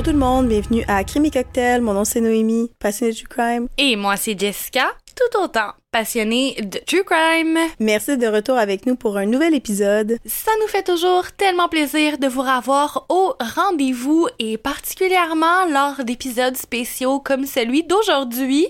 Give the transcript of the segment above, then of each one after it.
Bonjour tout le monde, bienvenue à Crime et Cocktail. Mon nom c'est Noémie, passionnée de true crime. Et moi c'est Jessica, tout autant passionnée de true crime. Merci de retour avec nous pour un nouvel épisode. Ça nous fait toujours tellement plaisir de vous revoir au rendez-vous et particulièrement lors d'épisodes spéciaux comme celui d'aujourd'hui.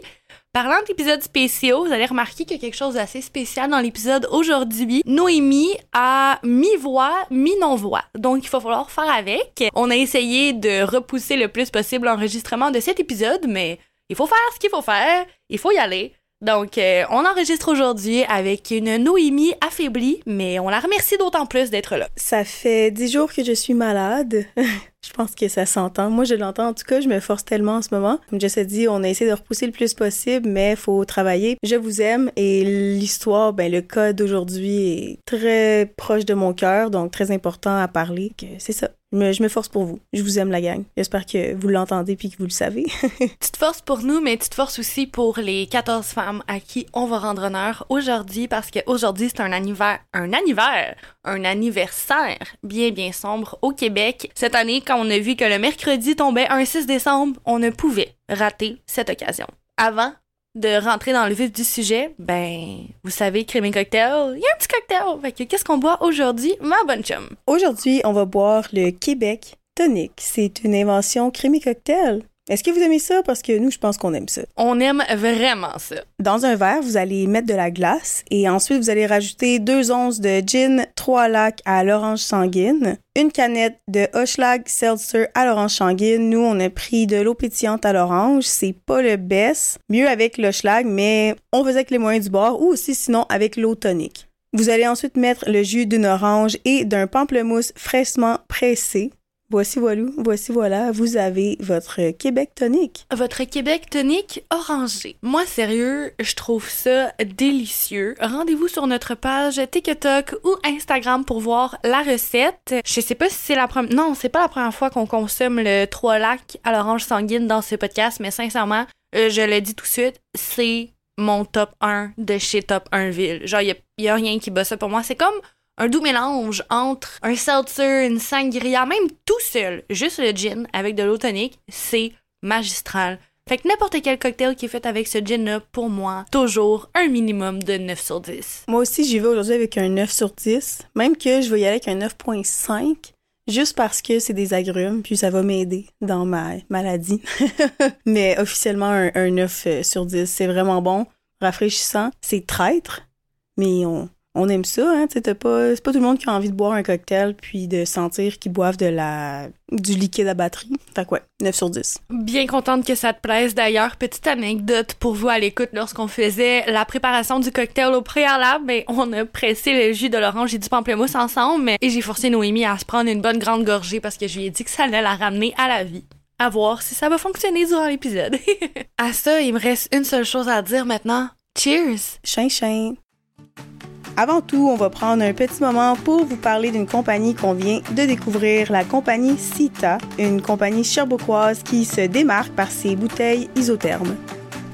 Parlant d'épisodes spéciaux, vous allez remarquer qu'il y a quelque chose d'assez spécial dans l'épisode aujourd'hui. Noémie a mi-voix, mi-non-voix. Donc, il va falloir faire avec. On a essayé de repousser le plus possible l'enregistrement de cet épisode, mais il faut faire ce qu'il faut faire. Il faut y aller. Donc, euh, on enregistre aujourd'hui avec une Noémie affaiblie, mais on la remercie d'autant plus d'être là. Ça fait dix jours que je suis malade. je pense que ça s'entend. Moi, je l'entends. En tout cas, je me force tellement en ce moment. Comme je sais dit, on a essayé de repousser le plus possible, mais faut travailler. Je vous aime et l'histoire, ben, le code d'aujourd'hui est très proche de mon cœur, donc très important à parler. C'est ça. Mais je me force pour vous. Je vous aime, la gang. J'espère que vous l'entendez puis que vous le savez. tu te forces pour nous, mais tu te forces aussi pour les 14 femmes à qui on va rendre honneur aujourd'hui parce qu'aujourd'hui, c'est un anniversaire, un anniversaire, un anniversaire bien, bien sombre au Québec. Cette année, quand on a vu que le mercredi tombait un 6 décembre, on ne pouvait rater cette occasion. Avant, de rentrer dans le vif du sujet, ben, vous savez, et cocktail, il y a un petit cocktail. Fait que qu'est-ce qu'on boit aujourd'hui, ma bonne chum? Aujourd'hui, on va boire le Québec Tonic. C'est une invention et cocktail. Est-ce que vous aimez ça? Parce que nous, je pense qu'on aime ça. On aime vraiment ça. Dans un verre, vous allez mettre de la glace et ensuite, vous allez rajouter deux onces de gin, trois lacs à l'orange sanguine, une canette de Hochlag Seltzer à l'orange sanguine. Nous, on a pris de l'eau pétillante à l'orange. C'est pas le best. Mieux avec l'Hochlag, mais on faisait avec les moyens du bord ou aussi sinon avec l'eau tonique. Vous allez ensuite mettre le jus d'une orange et d'un pamplemousse fraîchement pressé. Voici voilà, voici voilà, vous avez votre Québec tonique. Votre Québec tonique orangé. Moi, sérieux, je trouve ça délicieux. Rendez-vous sur notre page TikTok ou Instagram pour voir la recette. Je sais pas si c'est la première... Non, c'est pas la première fois qu'on consomme le 3 lacs à l'orange sanguine dans ce podcast, mais sincèrement, euh, je le dis tout de suite, c'est mon top 1 de chez Top 1 Ville. Genre, il y, y a rien qui bat ça pour moi. C'est comme un doux mélange entre un seltzer, une sangria, même tout seul, juste le gin avec de l'eau tonique, c'est magistral. Fait que n'importe quel cocktail qui est fait avec ce gin-là, pour moi, toujours un minimum de 9 sur 10. Moi aussi, j'y vais aujourd'hui avec un 9 sur 10, même que je vais y aller avec un 9.5, juste parce que c'est des agrumes, puis ça va m'aider dans ma maladie. Mais officiellement, un, un 9 euh, sur 10, c'est vraiment bon, rafraîchissant, c'est traître, mais on, on aime ça, hein, tu pas, c'est pas tout le monde qui a envie de boire un cocktail puis de sentir qu'ils boivent de la, du liquide à batterie. Fait que ouais, 9 sur 10. Bien contente que ça te plaise. D'ailleurs, petite anecdote pour vous à l'écoute, lorsqu'on faisait la préparation du cocktail au préalable, ben, on a pressé le jus de l'orange et du pamplemousse ensemble et j'ai forcé Noémie à se prendre une bonne grande gorgée parce que je lui ai dit que ça allait la ramener à la vie. À voir si ça va fonctionner durant l'épisode. à ça, il me reste une seule chose à dire maintenant. Cheers! Chien, chien! Avant tout, on va prendre un petit moment pour vous parler d'une compagnie qu'on vient de découvrir, la compagnie Cita, une compagnie cherbourgoise qui se démarque par ses bouteilles isothermes.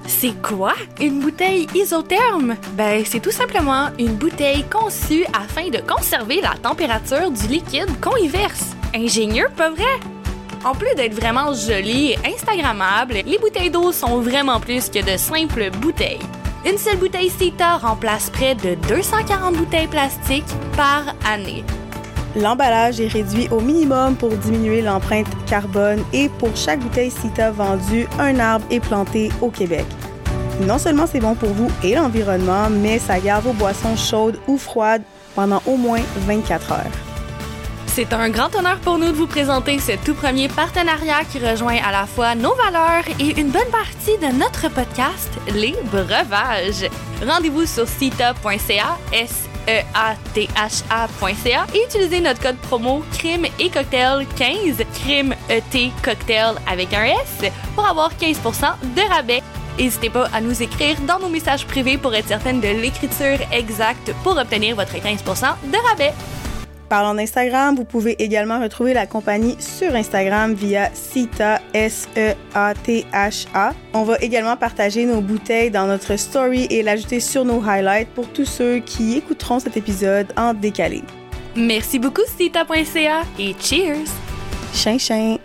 C'est quoi une bouteille isotherme? Ben, c'est tout simplement une bouteille conçue afin de conserver la température du liquide qu'on y verse. Ingénieux, pas vrai? En plus d'être vraiment jolies et instagrammables, les bouteilles d'eau sont vraiment plus que de simples bouteilles. Une seule bouteille CITA remplace près de 240 bouteilles plastiques par année. L'emballage est réduit au minimum pour diminuer l'empreinte carbone et pour chaque bouteille CITA vendue, un arbre est planté au Québec. Non seulement c'est bon pour vous et l'environnement, mais ça garde vos boissons chaudes ou froides pendant au moins 24 heures. C'est un grand honneur pour nous de vous présenter ce tout premier partenariat qui rejoint à la fois nos valeurs et une bonne partie de notre podcast, les breuvages. Rendez-vous sur cita.ca, s e a t h a.ca et utilisez notre code promo crime et cocktail 15 crime ET cocktail avec un S pour avoir 15% de rabais. N'hésitez pas à nous écrire dans nos messages privés pour être certaine de l'écriture exacte pour obtenir votre 15% de rabais. Parlant d'Instagram, vous pouvez également retrouver la compagnie sur Instagram via CITA, S-E-A-T-H-A. On va également partager nos bouteilles dans notre story et l'ajouter sur nos highlights pour tous ceux qui écouteront cet épisode en décalé. Merci beaucoup, CITA.ca et cheers! Chien, chien!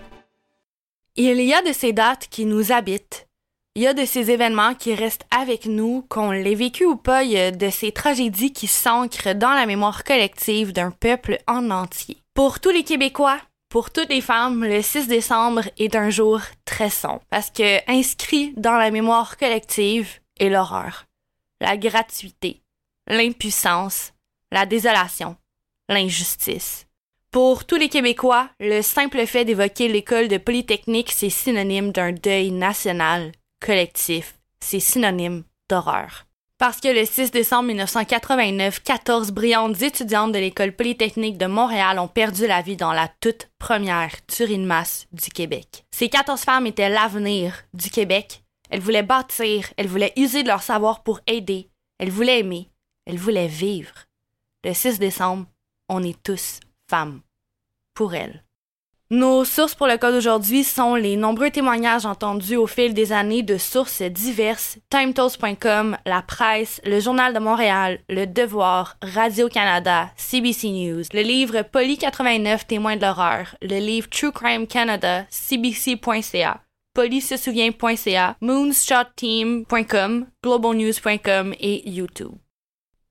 Il y a de ces dates qui nous habitent. Il y a de ces événements qui restent avec nous, qu'on l'ait vécu ou pas, il y a de ces tragédies qui s'ancrent dans la mémoire collective d'un peuple en entier. Pour tous les Québécois, pour toutes les femmes, le 6 décembre est un jour très sombre parce que inscrit dans la mémoire collective est l'horreur, la gratuité, l'impuissance, la désolation, l'injustice. Pour tous les Québécois, le simple fait d'évoquer l'école de Polytechnique, c'est synonyme d'un deuil national, collectif, c'est synonyme d'horreur. Parce que le 6 décembre 1989, 14 brillantes étudiantes de l'école polytechnique de Montréal ont perdu la vie dans la toute première tuerie de masse du Québec. Ces 14 femmes étaient l'avenir du Québec. Elles voulaient bâtir, elles voulaient user de leur savoir pour aider, elles voulaient aimer, elles voulaient vivre. Le 6 décembre, on est tous femmes. Pour elles. Nos sources pour le cas d'aujourd'hui sont les nombreux témoignages entendus au fil des années de sources diverses, timetoast.com, la presse, le Journal de Montréal, le Devoir, Radio-Canada, CBC News, le livre Poly 89 Témoins de l'horreur, le livre True Crime Canada, cbc.ca, souvient.ca, moonshotteam.com, globalnews.com et YouTube.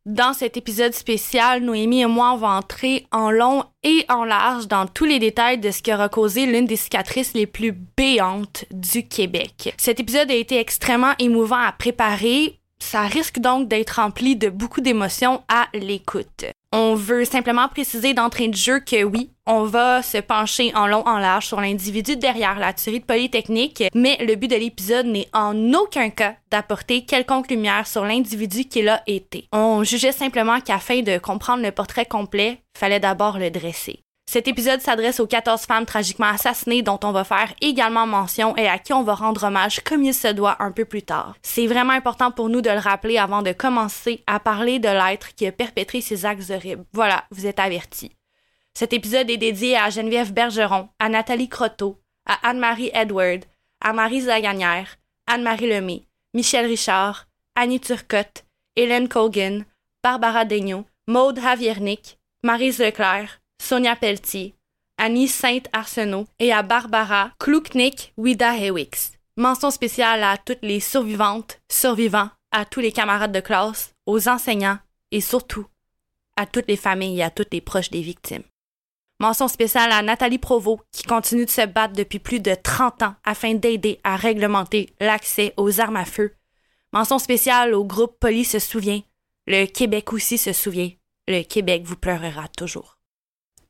Dans cet épisode spécial, Noémie et moi, on entrer en long et en large dans tous les détails de ce qui aura causé l'une des cicatrices les plus béantes du Québec. Cet épisode a été extrêmement émouvant à préparer. Ça risque donc d'être rempli de beaucoup d'émotions à l'écoute. On veut simplement préciser d'entrée de jeu que oui, on va se pencher en long en large sur l'individu derrière la tuerie de Polytechnique, mais le but de l'épisode n'est en aucun cas d'apporter quelconque lumière sur l'individu qu'il a été. On jugeait simplement qu'afin de comprendre le portrait complet, fallait d'abord le dresser. Cet épisode s'adresse aux 14 femmes tragiquement assassinées dont on va faire également mention et à qui on va rendre hommage comme il se doit un peu plus tard. C'est vraiment important pour nous de le rappeler avant de commencer à parler de l'être qui a perpétré ces actes horribles. Voilà, vous êtes avertis. Cet épisode est dédié à Geneviève Bergeron, à Nathalie Croteau, à Anne-Marie Edward, à Marie Zaganière, Anne-Marie Lemay, Michel Richard, Annie Turcotte, Hélène Colgan, Barbara Daigneault, Maude Haviernik, Marise Leclerc, Sonia Pelletier, Annie Sainte-Arsenault et à Barbara Kluknik Wida Hewix. Mention spéciale à toutes les survivantes, survivants, à tous les camarades de classe, aux enseignants et surtout à toutes les familles et à toutes les proches des victimes. Mention spéciale à Nathalie Provost, qui continue de se battre depuis plus de 30 ans afin d'aider à réglementer l'accès aux armes à feu. Mention spéciale au groupe Police se souvient. Le Québec aussi se souvient. Le Québec vous pleurera toujours.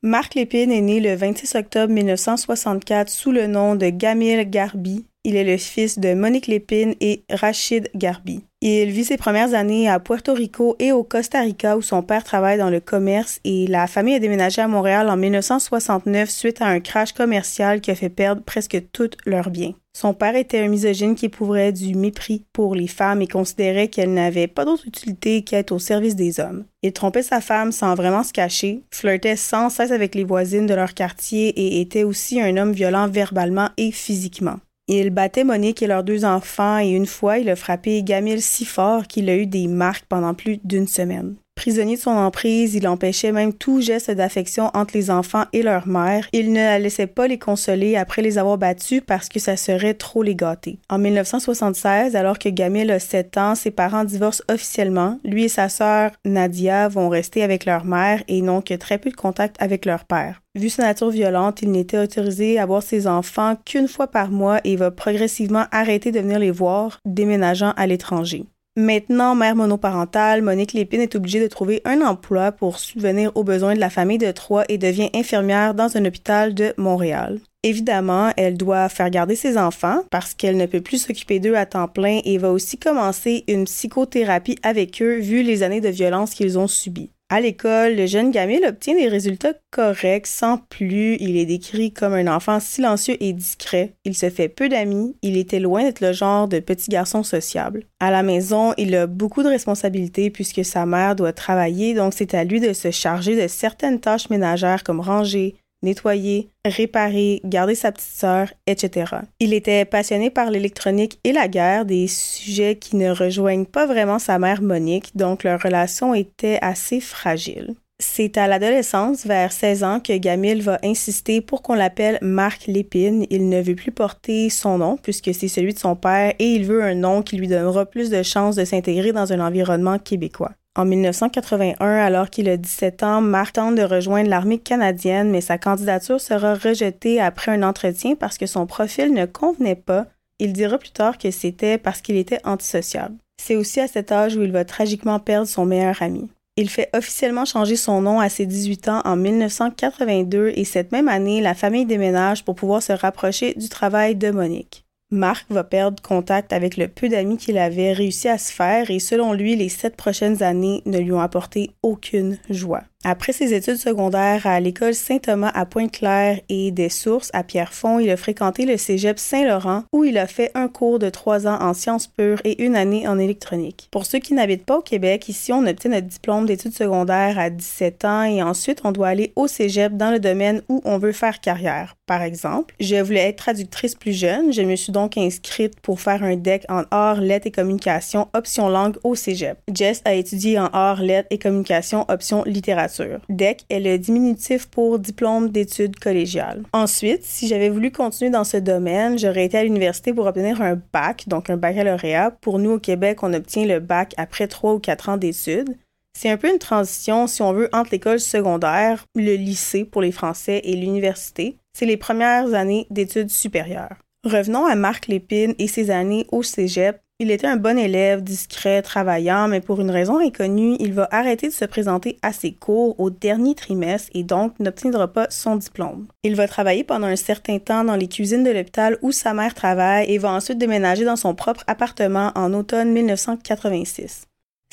Marc Lépine est né le 26 octobre 1964 sous le nom de Gamil Garbi. Il est le fils de Monique Lépine et Rachid Garbi. Il vit ses premières années à Puerto Rico et au Costa Rica où son père travaille dans le commerce et la famille a déménagé à Montréal en 1969 suite à un crash commercial qui a fait perdre presque tous leurs biens. Son père était un misogyne qui éprouverait du mépris pour les femmes et considérait qu'elles n'avaient pas d'autre utilité qu'être au service des hommes. Il trompait sa femme sans vraiment se cacher, flirtait sans cesse avec les voisines de leur quartier et était aussi un homme violent verbalement et physiquement. Il battait Monique et leurs deux enfants et une fois, il a frappé Gamil si fort qu'il a eu des marques pendant plus d'une semaine. Prisonnier de son emprise, il empêchait même tout geste d'affection entre les enfants et leur mère. Il ne la laissait pas les consoler après les avoir battus parce que ça serait trop les gâter. En 1976, alors que Gamil a 7 ans, ses parents divorcent officiellement. Lui et sa sœur Nadia vont rester avec leur mère et n'ont que très peu de contact avec leur père. Vu sa nature violente, il n'était autorisé à voir ses enfants qu'une fois par mois et va progressivement arrêter de venir les voir, déménageant à l'étranger. Maintenant, mère monoparentale, Monique Lépine est obligée de trouver un emploi pour subvenir aux besoins de la famille de Troyes et devient infirmière dans un hôpital de Montréal. Évidemment, elle doit faire garder ses enfants parce qu'elle ne peut plus s'occuper d'eux à temps plein et va aussi commencer une psychothérapie avec eux vu les années de violence qu'ils ont subies. À l'école, le jeune Gamil obtient des résultats corrects sans plus. Il est décrit comme un enfant silencieux et discret. Il se fait peu d'amis. Il était loin d'être le genre de petit garçon sociable. À la maison, il a beaucoup de responsabilités puisque sa mère doit travailler, donc c'est à lui de se charger de certaines tâches ménagères comme ranger, nettoyer, réparer, garder sa petite sœur, etc. Il était passionné par l'électronique et la guerre, des sujets qui ne rejoignent pas vraiment sa mère Monique, donc leur relation était assez fragile. C'est à l'adolescence, vers 16 ans, que Gamil va insister pour qu'on l'appelle Marc Lépine. Il ne veut plus porter son nom puisque c'est celui de son père et il veut un nom qui lui donnera plus de chances de s'intégrer dans un environnement québécois. En 1981, alors qu'il a 17 ans, Marc tente de rejoindre l'armée canadienne, mais sa candidature sera rejetée après un entretien parce que son profil ne convenait pas. Il dira plus tard que c'était parce qu'il était antisociable. C'est aussi à cet âge où il va tragiquement perdre son meilleur ami. Il fait officiellement changer son nom à ses 18 ans en 1982 et cette même année, la famille déménage pour pouvoir se rapprocher du travail de Monique. Marc va perdre contact avec le peu d'amis qu'il avait réussi à se faire et selon lui, les sept prochaines années ne lui ont apporté aucune joie. Après ses études secondaires à l'école Saint-Thomas à Pointe-Claire et des Sources à Pierrefonds, il a fréquenté le cégep Saint-Laurent où il a fait un cours de trois ans en sciences pures et une année en électronique. Pour ceux qui n'habitent pas au Québec, ici on obtient notre diplôme d'études secondaires à 17 ans et ensuite on doit aller au cégep dans le domaine où on veut faire carrière. Par exemple, je voulais être traductrice plus jeune, je me suis donc inscrite pour faire un DEC en arts, lettres et communication option langue au cégep. Jess a étudié en arts, lettres et communication option littérature. DEC est le diminutif pour diplôme d'études collégiales. Ensuite, si j'avais voulu continuer dans ce domaine, j'aurais été à l'université pour obtenir un bac, donc un baccalauréat. Pour nous au Québec, on obtient le bac après trois ou quatre ans d'études. C'est un peu une transition, si on veut, entre l'école secondaire, le lycée pour les Français et l'université. C'est les premières années d'études supérieures. Revenons à Marc Lépine et ses années au cégep. Il était un bon élève, discret, travaillant, mais pour une raison inconnue, il va arrêter de se présenter à ses cours au dernier trimestre et donc n'obtiendra pas son diplôme. Il va travailler pendant un certain temps dans les cuisines de l'hôpital où sa mère travaille et va ensuite déménager dans son propre appartement en automne 1986.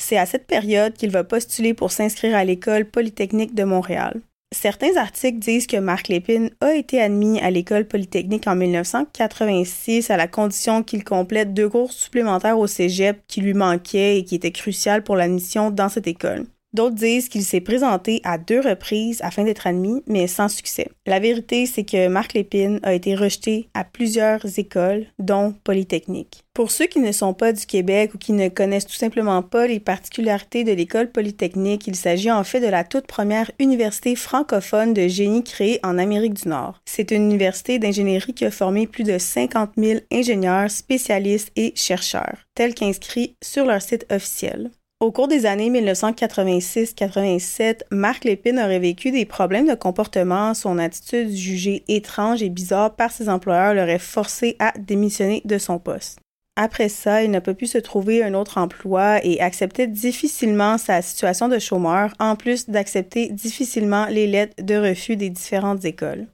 C'est à cette période qu'il va postuler pour s'inscrire à l'école polytechnique de Montréal. Certains articles disent que Marc Lépine a été admis à l'école polytechnique en 1986 à la condition qu'il complète deux cours supplémentaires au cégep qui lui manquaient et qui étaient cruciales pour l'admission dans cette école. D'autres disent qu'il s'est présenté à deux reprises afin d'être admis, mais sans succès. La vérité, c'est que Marc Lépine a été rejeté à plusieurs écoles, dont Polytechnique. Pour ceux qui ne sont pas du Québec ou qui ne connaissent tout simplement pas les particularités de l'école Polytechnique, il s'agit en fait de la toute première université francophone de génie créée en Amérique du Nord. C'est une université d'ingénierie qui a formé plus de 50 000 ingénieurs, spécialistes et chercheurs, tels qu'inscrits sur leur site officiel. Au cours des années 1986-87, Marc Lépine aurait vécu des problèmes de comportement. Son attitude jugée étrange et bizarre par ses employeurs l'aurait forcé à démissionner de son poste. Après ça, il n'a pas pu se trouver un autre emploi et acceptait difficilement sa situation de chômeur, en plus d'accepter difficilement les lettres de refus des différentes écoles.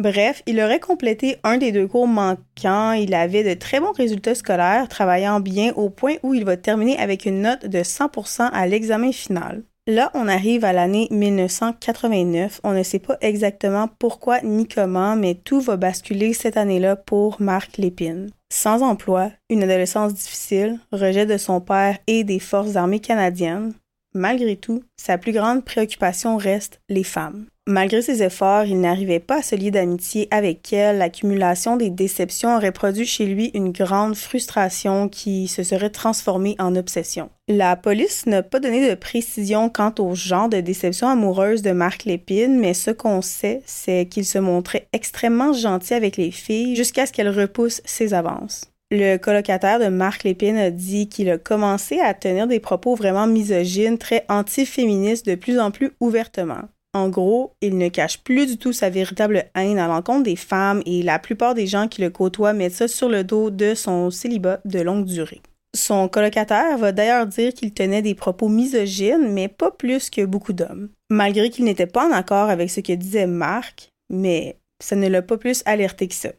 Bref, il aurait complété un des deux cours manquants, il avait de très bons résultats scolaires, travaillant bien au point où il va terminer avec une note de 100% à l'examen final. Là, on arrive à l'année 1989. On ne sait pas exactement pourquoi ni comment, mais tout va basculer cette année-là pour Marc Lépine. Sans emploi, une adolescence difficile, rejet de son père et des forces armées canadiennes, malgré tout, sa plus grande préoccupation reste les femmes. Malgré ses efforts, il n'arrivait pas à se lier d'amitié avec elle. L'accumulation des déceptions aurait produit chez lui une grande frustration qui se serait transformée en obsession. La police n'a pas donné de précision quant au genre de déception amoureuse de Marc Lépine, mais ce qu'on sait, c'est qu'il se montrait extrêmement gentil avec les filles jusqu'à ce qu'elles repoussent ses avances. Le colocataire de Marc Lépine a dit qu'il a commencé à tenir des propos vraiment misogynes, très anti-féministes de plus en plus ouvertement. En gros, il ne cache plus du tout sa véritable haine à l'encontre des femmes et la plupart des gens qui le côtoient mettent ça sur le dos de son célibat de longue durée. Son colocataire va d'ailleurs dire qu'il tenait des propos misogynes, mais pas plus que beaucoup d'hommes. Malgré qu'il n'était pas en accord avec ce que disait Marc, mais ça ne l'a pas plus alerté que ça.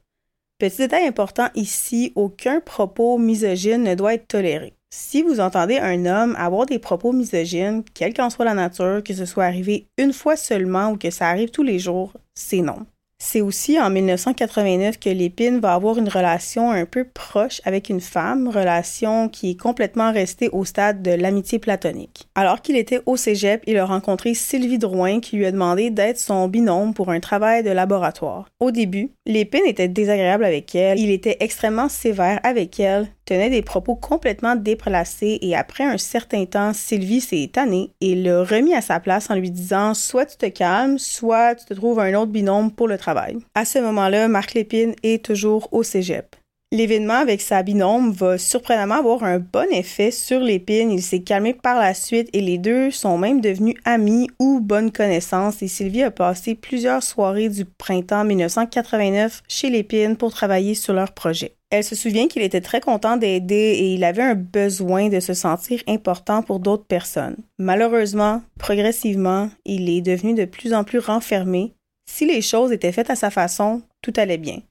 Petit détail important ici, aucun propos misogyne ne doit être toléré. Si vous entendez un homme avoir des propos misogynes, quelle qu'en soit la nature, que ce soit arrivé une fois seulement ou que ça arrive tous les jours, c'est non. C'est aussi en 1989 que Lépine va avoir une relation un peu proche avec une femme, relation qui est complètement restée au stade de l'amitié platonique. Alors qu'il était au cégep, il a rencontré Sylvie Drouin qui lui a demandé d'être son binôme pour un travail de laboratoire. Au début, Lépine était désagréable avec elle, il était extrêmement sévère avec elle, tenait des propos complètement déplacés et après un certain temps, Sylvie s'est tannée et l'a remis à sa place en lui disant soit tu te calmes, soit tu te trouves un autre binôme pour le travail. À ce moment-là, Marc Lépine est toujours au cégep. L'événement avec sa binôme va surprenamment avoir un bon effet sur l'épine. Il s'est calmé par la suite et les deux sont même devenus amis ou bonnes connaissances et Sylvie a passé plusieurs soirées du printemps 1989 chez l'épine pour travailler sur leur projet. Elle se souvient qu'il était très content d'aider et il avait un besoin de se sentir important pour d'autres personnes. Malheureusement, progressivement, il est devenu de plus en plus renfermé. Si les choses étaient faites à sa façon, tout allait bien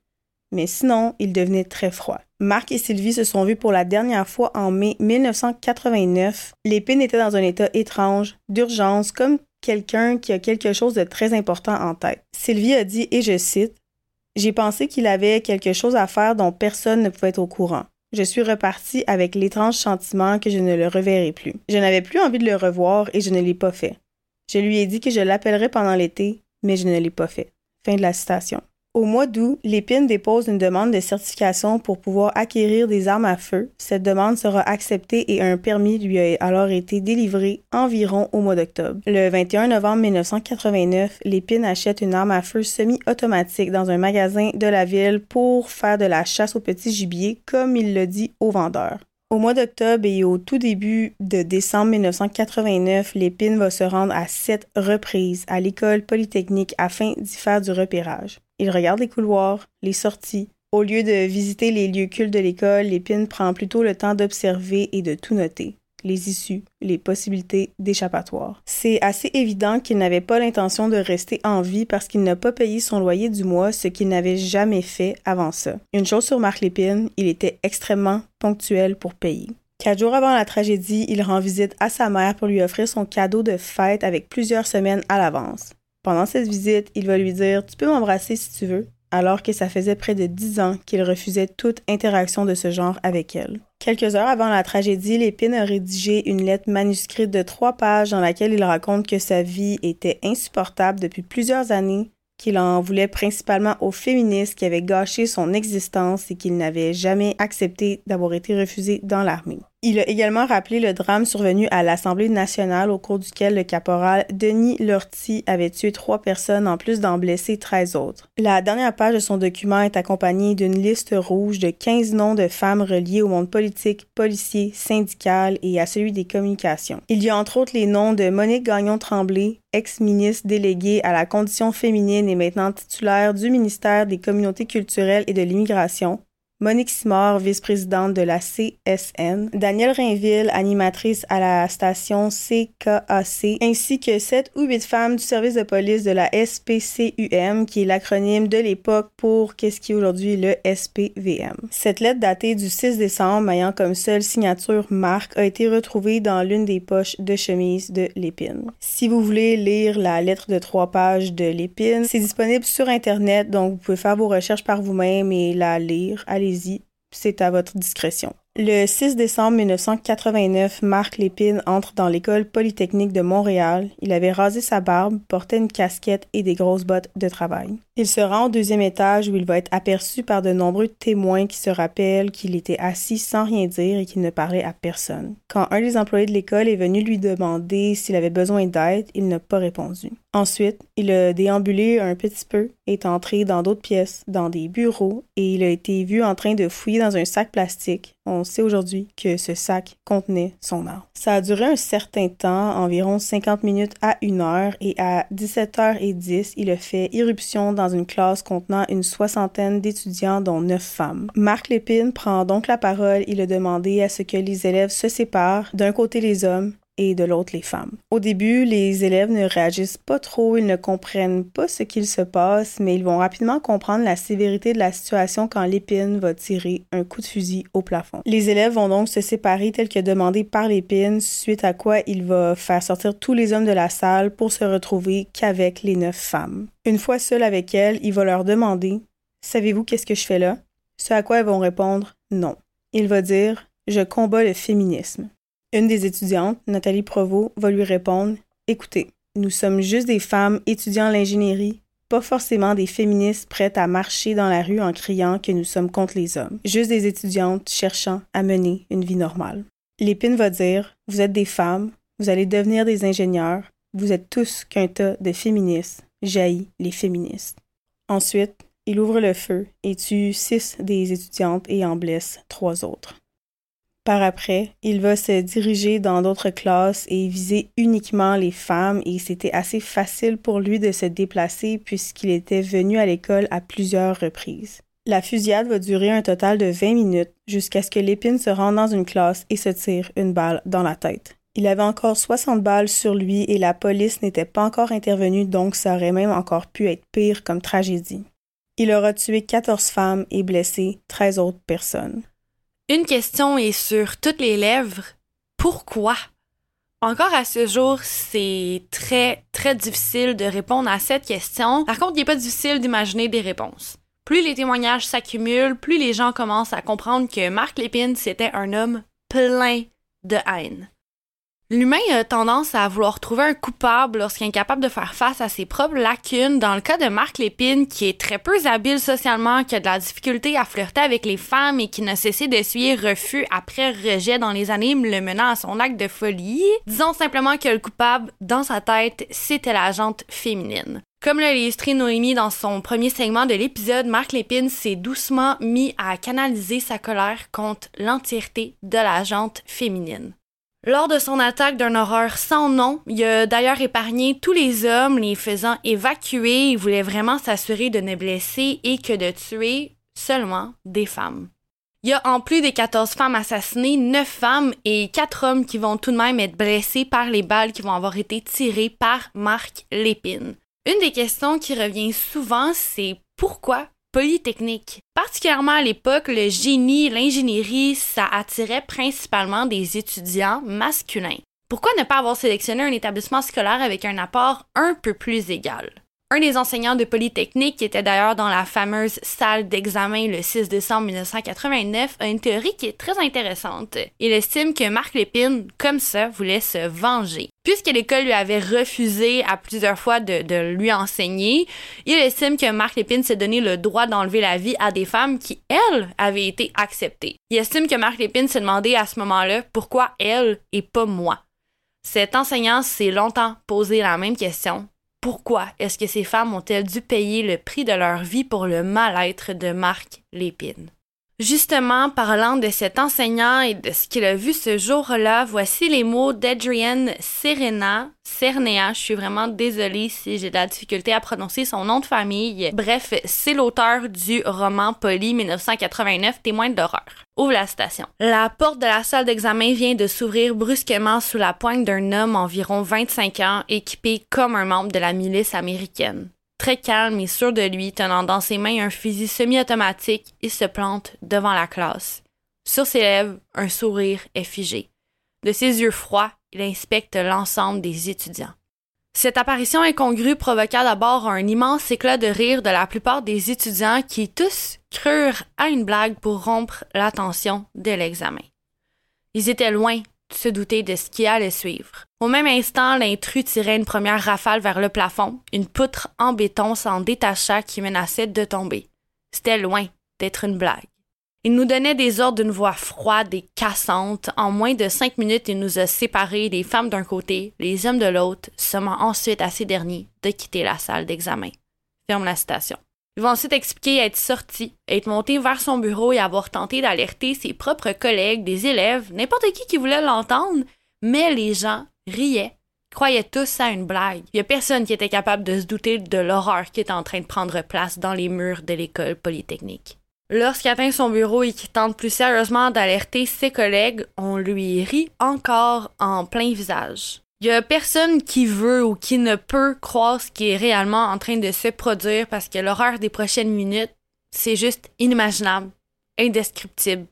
mais sinon, il devenait très froid. Marc et Sylvie se sont vus pour la dernière fois en mai 1989. L'épine était dans un état étrange, d'urgence, comme quelqu'un qui a quelque chose de très important en tête. Sylvie a dit, et je cite, J'ai pensé qu'il avait quelque chose à faire dont personne ne pouvait être au courant. Je suis repartie avec l'étrange sentiment que je ne le reverrai plus. Je n'avais plus envie de le revoir et je ne l'ai pas fait. Je lui ai dit que je l'appellerais pendant l'été, mais je ne l'ai pas fait. Fin de la citation. Au mois d'août, l'épine dépose une demande de certification pour pouvoir acquérir des armes à feu. Cette demande sera acceptée et un permis lui a alors été délivré environ au mois d'octobre. Le 21 novembre 1989, l'épine achète une arme à feu semi-automatique dans un magasin de la ville pour faire de la chasse au petit gibier, comme il le dit au vendeur. Au mois d'octobre et au tout début de décembre 1989, l'épine va se rendre à sept reprises à l'école polytechnique afin d'y faire du repérage. Il regarde les couloirs, les sorties. Au lieu de visiter les lieux cultes de l'école, Lépine prend plutôt le temps d'observer et de tout noter les issues, les possibilités d'échappatoire. C'est assez évident qu'il n'avait pas l'intention de rester en vie parce qu'il n'a pas payé son loyer du mois, ce qu'il n'avait jamais fait avant ça. Une chose sur Marc Lépine, il était extrêmement ponctuel pour payer. Quatre jours avant la tragédie, il rend visite à sa mère pour lui offrir son cadeau de fête avec plusieurs semaines à l'avance. Pendant cette visite, il va lui dire Tu peux m'embrasser si tu veux, alors que ça faisait près de dix ans qu'il refusait toute interaction de ce genre avec elle. Quelques heures avant la tragédie, Lépine a rédigé une lettre manuscrite de trois pages dans laquelle il raconte que sa vie était insupportable depuis plusieurs années, qu'il en voulait principalement aux féministes qui avaient gâché son existence et qu'il n'avait jamais accepté d'avoir été refusé dans l'armée. Il a également rappelé le drame survenu à l'Assemblée nationale au cours duquel le caporal Denis Lortie avait tué trois personnes en plus d'en blesser 13 autres. La dernière page de son document est accompagnée d'une liste rouge de 15 noms de femmes reliées au monde politique, policier, syndical et à celui des communications. Il y a entre autres les noms de Monique Gagnon-Tremblay, ex-ministre déléguée à la condition féminine et maintenant titulaire du ministère des communautés culturelles et de l'immigration, Monique Simard, vice-présidente de la CSN, Danielle Rainville, animatrice à la station CKAC, ainsi que sept ou huit femmes du service de police de la SPCUM, qui est l'acronyme de l'époque pour qu'est-ce qui est aujourd'hui le SPVM. Cette lettre datée du 6 décembre, ayant comme seule signature Marc, a été retrouvée dans l'une des poches de chemise de l'épine. Si vous voulez lire la lettre de trois pages de l'épine, c'est disponible sur Internet, donc vous pouvez faire vos recherches par vous-même et la lire. C'est à votre discrétion. Le 6 décembre 1989, Marc Lépine entre dans l'école polytechnique de Montréal. Il avait rasé sa barbe, portait une casquette et des grosses bottes de travail. Il se rend au deuxième étage où il va être aperçu par de nombreux témoins qui se rappellent qu'il était assis sans rien dire et qu'il ne parlait à personne. Quand un des employés de l'école est venu lui demander s'il avait besoin d'aide, il n'a pas répondu. Ensuite, il a déambulé un petit peu, est entré dans d'autres pièces, dans des bureaux, et il a été vu en train de fouiller dans un sac plastique. On sait aujourd'hui que ce sac contenait son arme. Ça a duré un certain temps, environ 50 minutes à une heure, et à 17h10, il a fait irruption dans une classe contenant une soixantaine d'étudiants, dont neuf femmes. Marc Lépine prend donc la parole. Il a demandé à ce que les élèves se séparent, d'un côté les hommes, et de l'autre les femmes. Au début, les élèves ne réagissent pas trop, ils ne comprennent pas ce qu'il se passe, mais ils vont rapidement comprendre la sévérité de la situation quand l'épine va tirer un coup de fusil au plafond. Les élèves vont donc se séparer tel que demandé par l'épine, suite à quoi il va faire sortir tous les hommes de la salle pour se retrouver qu'avec les neuf femmes. Une fois seul avec elles, il va leur demander Savez-vous qu'est-ce que je fais là? Ce à quoi elles vont répondre non. Il va dire Je combats le féminisme. Une des étudiantes, Nathalie Provost, va lui répondre Écoutez, nous sommes juste des femmes étudiant l'ingénierie. Pas forcément des féministes prêtes à marcher dans la rue en criant que nous sommes contre les hommes, juste des étudiantes cherchant à mener une vie normale. Lépine va dire Vous êtes des femmes, vous allez devenir des ingénieurs, vous êtes tous qu'un tas de féministes, jaillit les féministes. Ensuite, il ouvre le feu et tue six des étudiantes et en blesse trois autres. Par après, il va se diriger dans d'autres classes et viser uniquement les femmes et c'était assez facile pour lui de se déplacer puisqu'il était venu à l'école à plusieurs reprises. La fusillade va durer un total de 20 minutes jusqu'à ce que Lépine se rende dans une classe et se tire une balle dans la tête. Il avait encore 60 balles sur lui et la police n'était pas encore intervenue donc ça aurait même encore pu être pire comme tragédie. Il aura tué 14 femmes et blessé 13 autres personnes. Une question est sur toutes les lèvres. Pourquoi? Encore à ce jour, c'est très, très difficile de répondre à cette question. Par contre, il n'est pas difficile d'imaginer des réponses. Plus les témoignages s'accumulent, plus les gens commencent à comprendre que Marc Lépine, c'était un homme plein de haine. L'humain a tendance à vouloir trouver un coupable lorsqu'il est incapable de faire face à ses propres lacunes. Dans le cas de Marc Lépine, qui est très peu habile socialement, qui a de la difficulté à flirter avec les femmes et qui n'a cessé d'essuyer refus après rejet dans les années, le menant à son acte de folie, disons simplement que le coupable, dans sa tête, c'était la jante féminine. Comme l'a illustré Noémie dans son premier segment de l'épisode, Marc Lépine s'est doucement mis à canaliser sa colère contre l'entièreté de la jante féminine. Lors de son attaque d'un horreur sans nom, il a d'ailleurs épargné tous les hommes, les faisant évacuer. Il voulait vraiment s'assurer de ne blesser et que de tuer seulement des femmes. Il y a en plus des 14 femmes assassinées, 9 femmes et 4 hommes qui vont tout de même être blessés par les balles qui vont avoir été tirées par Marc Lépine. Une des questions qui revient souvent, c'est pourquoi Polytechnique. Particulièrement à l'époque, le génie, l'ingénierie, ça attirait principalement des étudiants masculins. Pourquoi ne pas avoir sélectionné un établissement scolaire avec un apport un peu plus égal? Un des enseignants de Polytechnique, qui était d'ailleurs dans la fameuse salle d'examen le 6 décembre 1989, a une théorie qui est très intéressante. Il estime que Marc Lépine, comme ça, voulait se venger. Puisque l'école lui avait refusé à plusieurs fois de, lui enseigner, il estime que Marc Lépine s'est donné le droit d'enlever la vie à des femmes qui, elles, avaient été acceptées. Il estime que Marc Lépine s'est demandé à ce moment-là pourquoi elle et pas moi. Cet enseignant s'est longtemps posé la même question pourquoi est-ce que ces femmes ont-elles dû payer le prix de leur vie pour le mal-être de Marc Lépine? Justement, parlant de cet enseignant et de ce qu'il a vu ce jour-là, voici les mots d'Adrienne Serena. Cernea, je suis vraiment désolée si j'ai de la difficulté à prononcer son nom de famille. Bref, c'est l'auteur du roman Polly 1989, Témoin d'horreur. Ouvre la station. La porte de la salle d'examen vient de s'ouvrir brusquement sous la pointe d'un homme environ 25 ans, équipé comme un membre de la milice américaine très calme et sûr de lui, tenant dans ses mains un fusil semi-automatique, il se plante devant la classe. Sur ses lèvres, un sourire est figé. De ses yeux froids, il inspecte l'ensemble des étudiants. Cette apparition incongrue provoqua d'abord un immense éclat de rire de la plupart des étudiants qui tous crurent à une blague pour rompre l'attention de l'examen. Ils étaient loin se douter de ce qui allait suivre. Au même instant, l'intrus tirait une première rafale vers le plafond. Une poutre en béton s'en détacha qui menaçait de tomber. C'était loin d'être une blague. Il nous donnait des ordres d'une voix froide et cassante. En moins de cinq minutes, il nous a séparés, les femmes d'un côté, les hommes de l'autre, sommant ensuite à ces derniers de quitter la salle d'examen. Ferme la citation. Ils vont ensuite expliquer être sorti, être monté vers son bureau et avoir tenté d'alerter ses propres collègues, des élèves, n'importe qui qui voulait l'entendre, mais les gens riaient, croyaient tous à une blague. Il n'y a personne qui était capable de se douter de l'horreur qui est en train de prendre place dans les murs de l'école polytechnique. Lorsqu'il atteint son bureau et qu'il tente plus sérieusement d'alerter ses collègues, on lui rit encore en plein visage. Il y a personne qui veut ou qui ne peut croire ce qui est réellement en train de se produire parce que l'horreur des prochaines minutes, c'est juste inimaginable, indescriptible,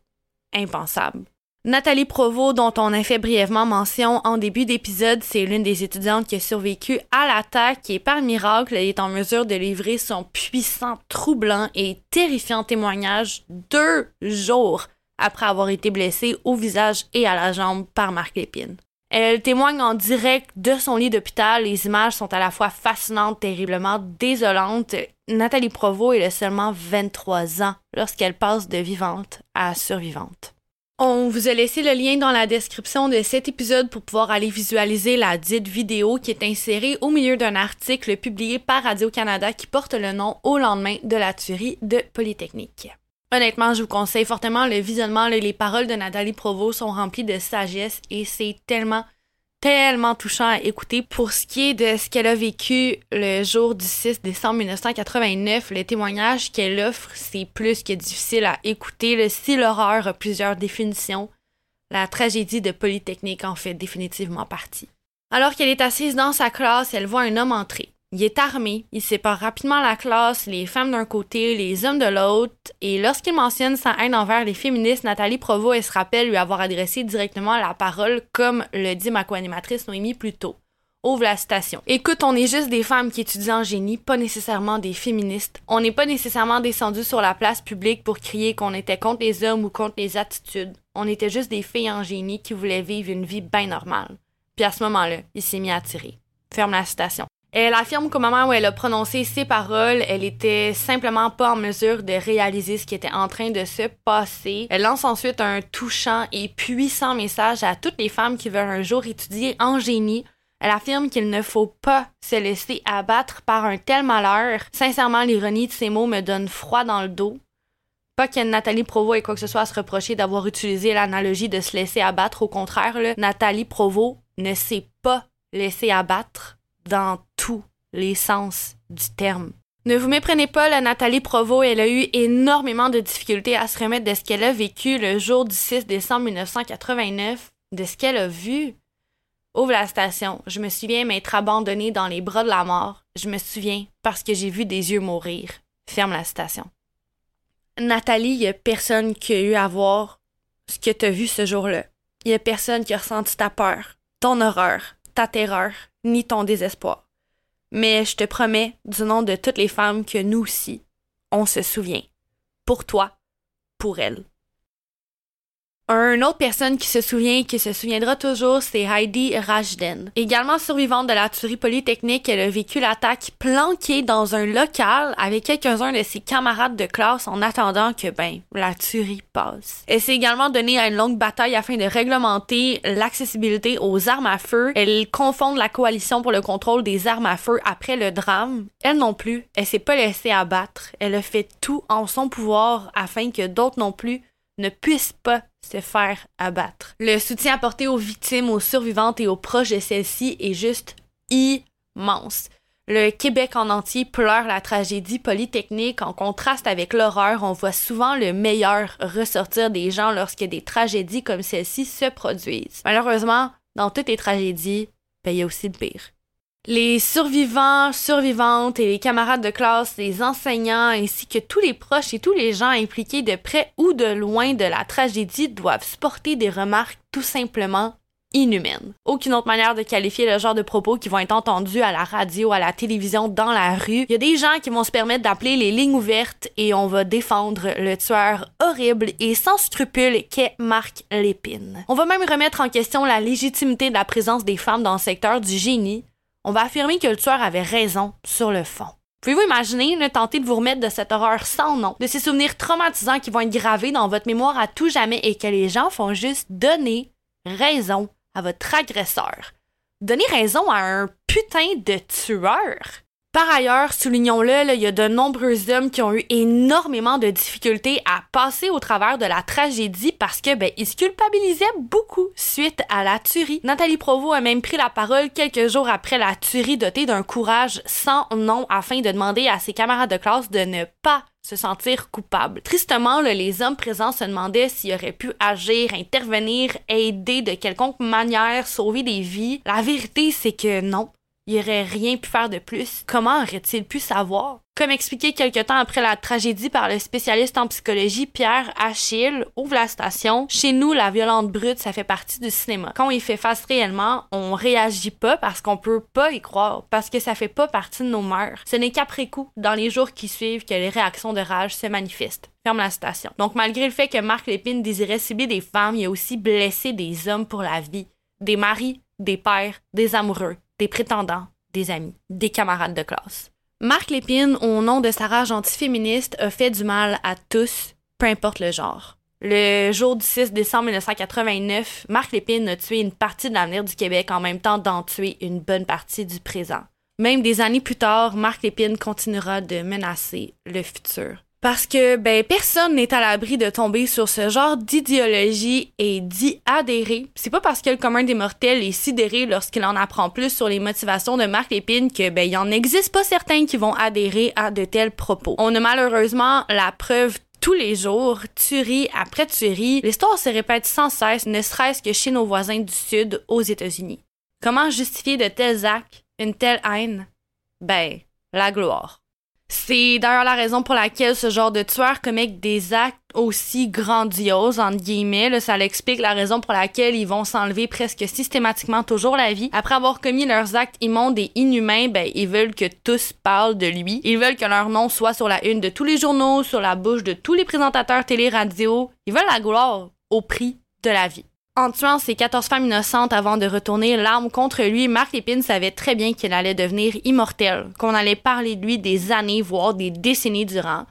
impensable. Nathalie Provost, dont on a fait brièvement mention en début d'épisode, c'est l'une des étudiantes qui a survécu à l'attaque et par miracle, elle est en mesure de livrer son puissant, troublant et terrifiant témoignage deux jours après avoir été blessée au visage et à la jambe par Marc Lépine. Elle témoigne en direct de son lit d'hôpital. Les images sont à la fois fascinantes, terriblement désolantes. Nathalie Provo est seulement 23 ans lorsqu'elle passe de vivante à survivante. On vous a laissé le lien dans la description de cet épisode pour pouvoir aller visualiser la dite vidéo qui est insérée au milieu d'un article publié par Radio-Canada qui porte le nom Au lendemain de la tuerie de Polytechnique. Honnêtement, je vous conseille fortement le visionnement. Les paroles de Nathalie Provo sont remplies de sagesse et c'est tellement tellement touchant à écouter. Pour ce qui est de ce qu'elle a vécu le jour du 6 décembre 1989, le témoignage qu'elle offre, c'est plus que difficile à écouter. Si l'horreur a plusieurs définitions, la tragédie de Polytechnique en fait définitivement partie. Alors qu'elle est assise dans sa classe, elle voit un homme entrer. Il est armé, il sépare rapidement la classe, les femmes d'un côté, les hommes de l'autre, et lorsqu'il mentionne sa haine envers les féministes, Nathalie Provo, elle se rappelle lui avoir adressé directement la parole, comme le dit ma co-animatrice Noémie plus tôt. Ouvre la citation. Écoute, on est juste des femmes qui étudient en génie, pas nécessairement des féministes. On n'est pas nécessairement descendu sur la place publique pour crier qu'on était contre les hommes ou contre les attitudes. On était juste des filles en génie qui voulaient vivre une vie bien normale. Puis à ce moment-là, il s'est mis à tirer. Ferme la citation. Elle affirme qu'au moment où elle a prononcé ces paroles, elle était simplement pas en mesure de réaliser ce qui était en train de se passer. Elle lance ensuite un touchant et puissant message à toutes les femmes qui veulent un jour étudier en génie. Elle affirme qu'il ne faut pas se laisser abattre par un tel malheur. Sincèrement, l'ironie de ces mots me donne froid dans le dos. Pas que Nathalie Provo ait quoi que ce soit à se reprocher d'avoir utilisé l'analogie de se laisser abattre. Au contraire, Nathalie Provo ne s'est pas laissée abattre dans tous les sens du terme. Ne vous méprenez pas, la Nathalie Provo, elle a eu énormément de difficultés à se remettre de ce qu'elle a vécu le jour du 6 décembre 1989, de ce qu'elle a vu. Ouvre la station. Je me souviens m'être abandonnée dans les bras de la mort. Je me souviens parce que j'ai vu des yeux mourir. Ferme la station. Nathalie, il n'y a personne qui a eu à voir ce que tu as vu ce jour-là. Il n'y a personne qui a ressenti ta peur, ton horreur, ta terreur, ni ton désespoir. Mais je te promets, du nom de toutes les femmes, que nous aussi, on se souvient. Pour toi, pour elles. Une autre personne qui se souvient, qui se souviendra toujours, c'est Heidi Rajden. Également survivante de la tuerie polytechnique, elle a vécu l'attaque planquée dans un local avec quelques-uns de ses camarades de classe en attendant que, ben, la tuerie passe. Elle s'est également donnée à une longue bataille afin de réglementer l'accessibilité aux armes à feu. Elle confonde la coalition pour le contrôle des armes à feu après le drame. Elle non plus, elle s'est pas laissée abattre. Elle a fait tout en son pouvoir afin que d'autres non plus ne puissent pas se faire abattre. Le soutien apporté aux victimes, aux survivantes et aux proches de celles-ci est juste immense. Le Québec en entier pleure la tragédie polytechnique. En contraste avec l'horreur, on voit souvent le meilleur ressortir des gens lorsque des tragédies comme celle-ci se produisent. Malheureusement, dans toutes les tragédies, ben, il y a aussi le pire. Les survivants, survivantes et les camarades de classe, les enseignants ainsi que tous les proches et tous les gens impliqués de près ou de loin de la tragédie doivent supporter des remarques tout simplement inhumaines. Aucune autre manière de qualifier le genre de propos qui vont être entendus à la radio, à la télévision, dans la rue. Il y a des gens qui vont se permettre d'appeler les lignes ouvertes et on va défendre le tueur horrible et sans scrupule qu'est Marc Lépine. On va même remettre en question la légitimité de la présence des femmes dans le secteur du génie on va affirmer que le tueur avait raison sur le fond. Pouvez-vous imaginer ne tenter de vous remettre de cette horreur sans nom, de ces souvenirs traumatisants qui vont être gravés dans votre mémoire à tout jamais et que les gens font juste donner raison à votre agresseur? Donner raison à un putain de tueur? Par ailleurs, soulignons-le, il y a de nombreux hommes qui ont eu énormément de difficultés à passer au travers de la tragédie parce que ben ils se culpabilisaient beaucoup suite à la tuerie. Nathalie Provo a même pris la parole quelques jours après la tuerie, dotée d'un courage sans nom afin de demander à ses camarades de classe de ne pas se sentir coupable. Tristement, les hommes présents se demandaient s'ils auraient pu agir, intervenir, aider de quelconque manière, sauver des vies. La vérité, c'est que non il aurait rien pu faire de plus. Comment aurait-il pu savoir? Comme expliqué quelque temps après la tragédie par le spécialiste en psychologie Pierre Achille, ouvre la station. Chez nous, la violente brute, ça fait partie du cinéma. Quand il fait face réellement, on réagit pas parce qu'on peut pas y croire, parce que ça fait pas partie de nos mœurs. Ce n'est qu'après coup, dans les jours qui suivent, que les réactions de rage se manifestent. Ferme la station. Donc, malgré le fait que Marc Lépine désirait cibler des femmes, il a aussi blessé des hommes pour la vie des maris, des pères, des amoureux, des prétendants, des amis, des camarades de classe. Marc Lépine, au nom de sa rage antiféministe, a fait du mal à tous, peu importe le genre. Le jour du 6 décembre 1989, Marc Lépine a tué une partie de l'avenir du Québec en même temps d'en tuer une bonne partie du présent. Même des années plus tard, Marc Lépine continuera de menacer le futur. Parce que ben personne n'est à l'abri de tomber sur ce genre d'idéologie et d'y adhérer. C'est pas parce que le commun des mortels est sidéré lorsqu'il en apprend plus sur les motivations de Marc Lépine que ben il en existe pas certains qui vont adhérer à de tels propos. On a malheureusement la preuve tous les jours, tuerie après tuerie. L'histoire se répète sans cesse, ne serait-ce que chez nos voisins du Sud, aux États-Unis. Comment justifier de tels actes, une telle haine? Ben, la gloire. C'est d'ailleurs la raison pour laquelle ce genre de tueurs commettent des actes aussi grandioses, entre guillemets. ça l'explique la raison pour laquelle ils vont s'enlever presque systématiquement toujours la vie. Après avoir commis leurs actes immondes et inhumains, ben, ils veulent que tous parlent de lui. Ils veulent que leur nom soit sur la une de tous les journaux, sur la bouche de tous les présentateurs télé-radio. Ils veulent la gloire au prix de la vie. En tuant ces 14 femmes innocentes avant de retourner l'arme contre lui, Marc Lépine savait très bien qu'il allait devenir immortel, qu'on allait parler de lui des années, voire des décennies durant.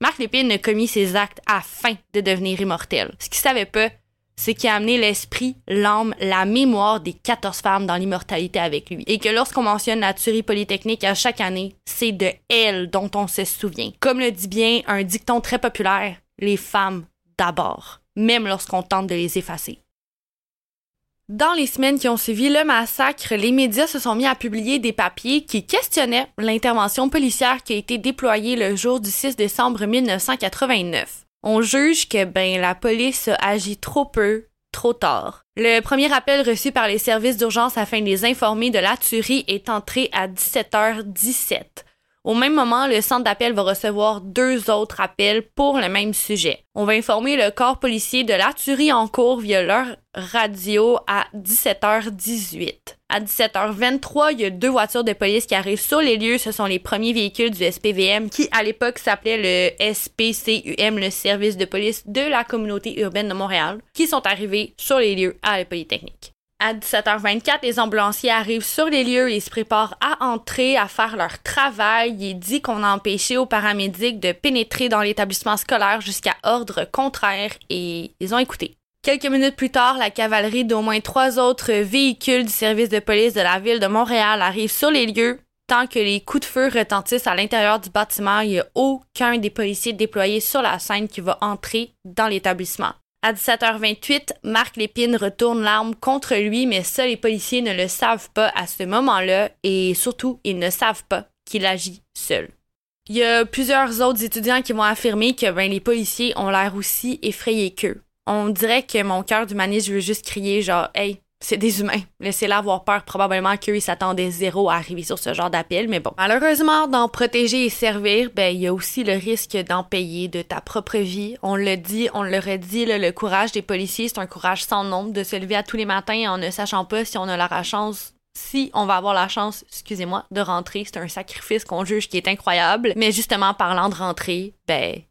Marc Lépine a commis ses actes afin de devenir immortel. Ce qu'il savait pas, c'est qu'il a amené l'esprit, l'âme, la mémoire des 14 femmes dans l'immortalité avec lui. Et que lorsqu'on mentionne la tuerie polytechnique à chaque année, c'est de elle dont on se souvient. Comme le dit bien un dicton très populaire, les femmes d'abord, même lorsqu'on tente de les effacer. Dans les semaines qui ont suivi le massacre, les médias se sont mis à publier des papiers qui questionnaient l'intervention policière qui a été déployée le jour du 6 décembre 1989. On juge que ben la police a agi trop peu, trop tard. Le premier appel reçu par les services d'urgence afin de les informer de la tuerie est entré à 17h17. Au même moment, le centre d'appel va recevoir deux autres appels pour le même sujet. On va informer le corps policier de la tuerie en cours via leur radio à 17h18. À 17h23, il y a deux voitures de police qui arrivent sur les lieux. Ce sont les premiers véhicules du SPVM qui, à l'époque, s'appelait le SPCUM, le service de police de la communauté urbaine de Montréal, qui sont arrivés sur les lieux à la Polytechnique. À 17h24, les ambulanciers arrivent sur les lieux et se préparent à entrer, à faire leur travail. Il est dit qu'on a empêché aux paramédics de pénétrer dans l'établissement scolaire jusqu'à ordre contraire et ils ont écouté. Quelques minutes plus tard, la cavalerie d'au moins trois autres véhicules du service de police de la ville de Montréal arrive sur les lieux. Tant que les coups de feu retentissent à l'intérieur du bâtiment, il n'y a aucun des policiers déployés sur la scène qui va entrer dans l'établissement. À 17h28, Marc Lépine retourne l'arme contre lui, mais seuls les policiers ne le savent pas à ce moment-là et surtout, ils ne savent pas qu'il agit seul. Il y a plusieurs autres étudiants qui vont affirmer que ben, les policiers ont l'air aussi effrayés qu'eux. On dirait que mon cœur d'humaniste veut juste crier genre Hey, c'est des humains. Laissez-la avoir peur. Probablement qu'eux, ils s'attendaient zéro à arriver sur ce genre d'appel. Mais bon, malheureusement, d'en protéger et servir, ben, il y a aussi le risque d'en payer de ta propre vie. On le dit, on le dit, le courage des policiers, c'est un courage sans nombre de se lever à tous les matins en ne sachant pas si on a la chance si on va avoir la chance, excusez-moi, de rentrer, c'est un sacrifice qu'on juge qui est incroyable. Mais justement, parlant de rentrer, ben,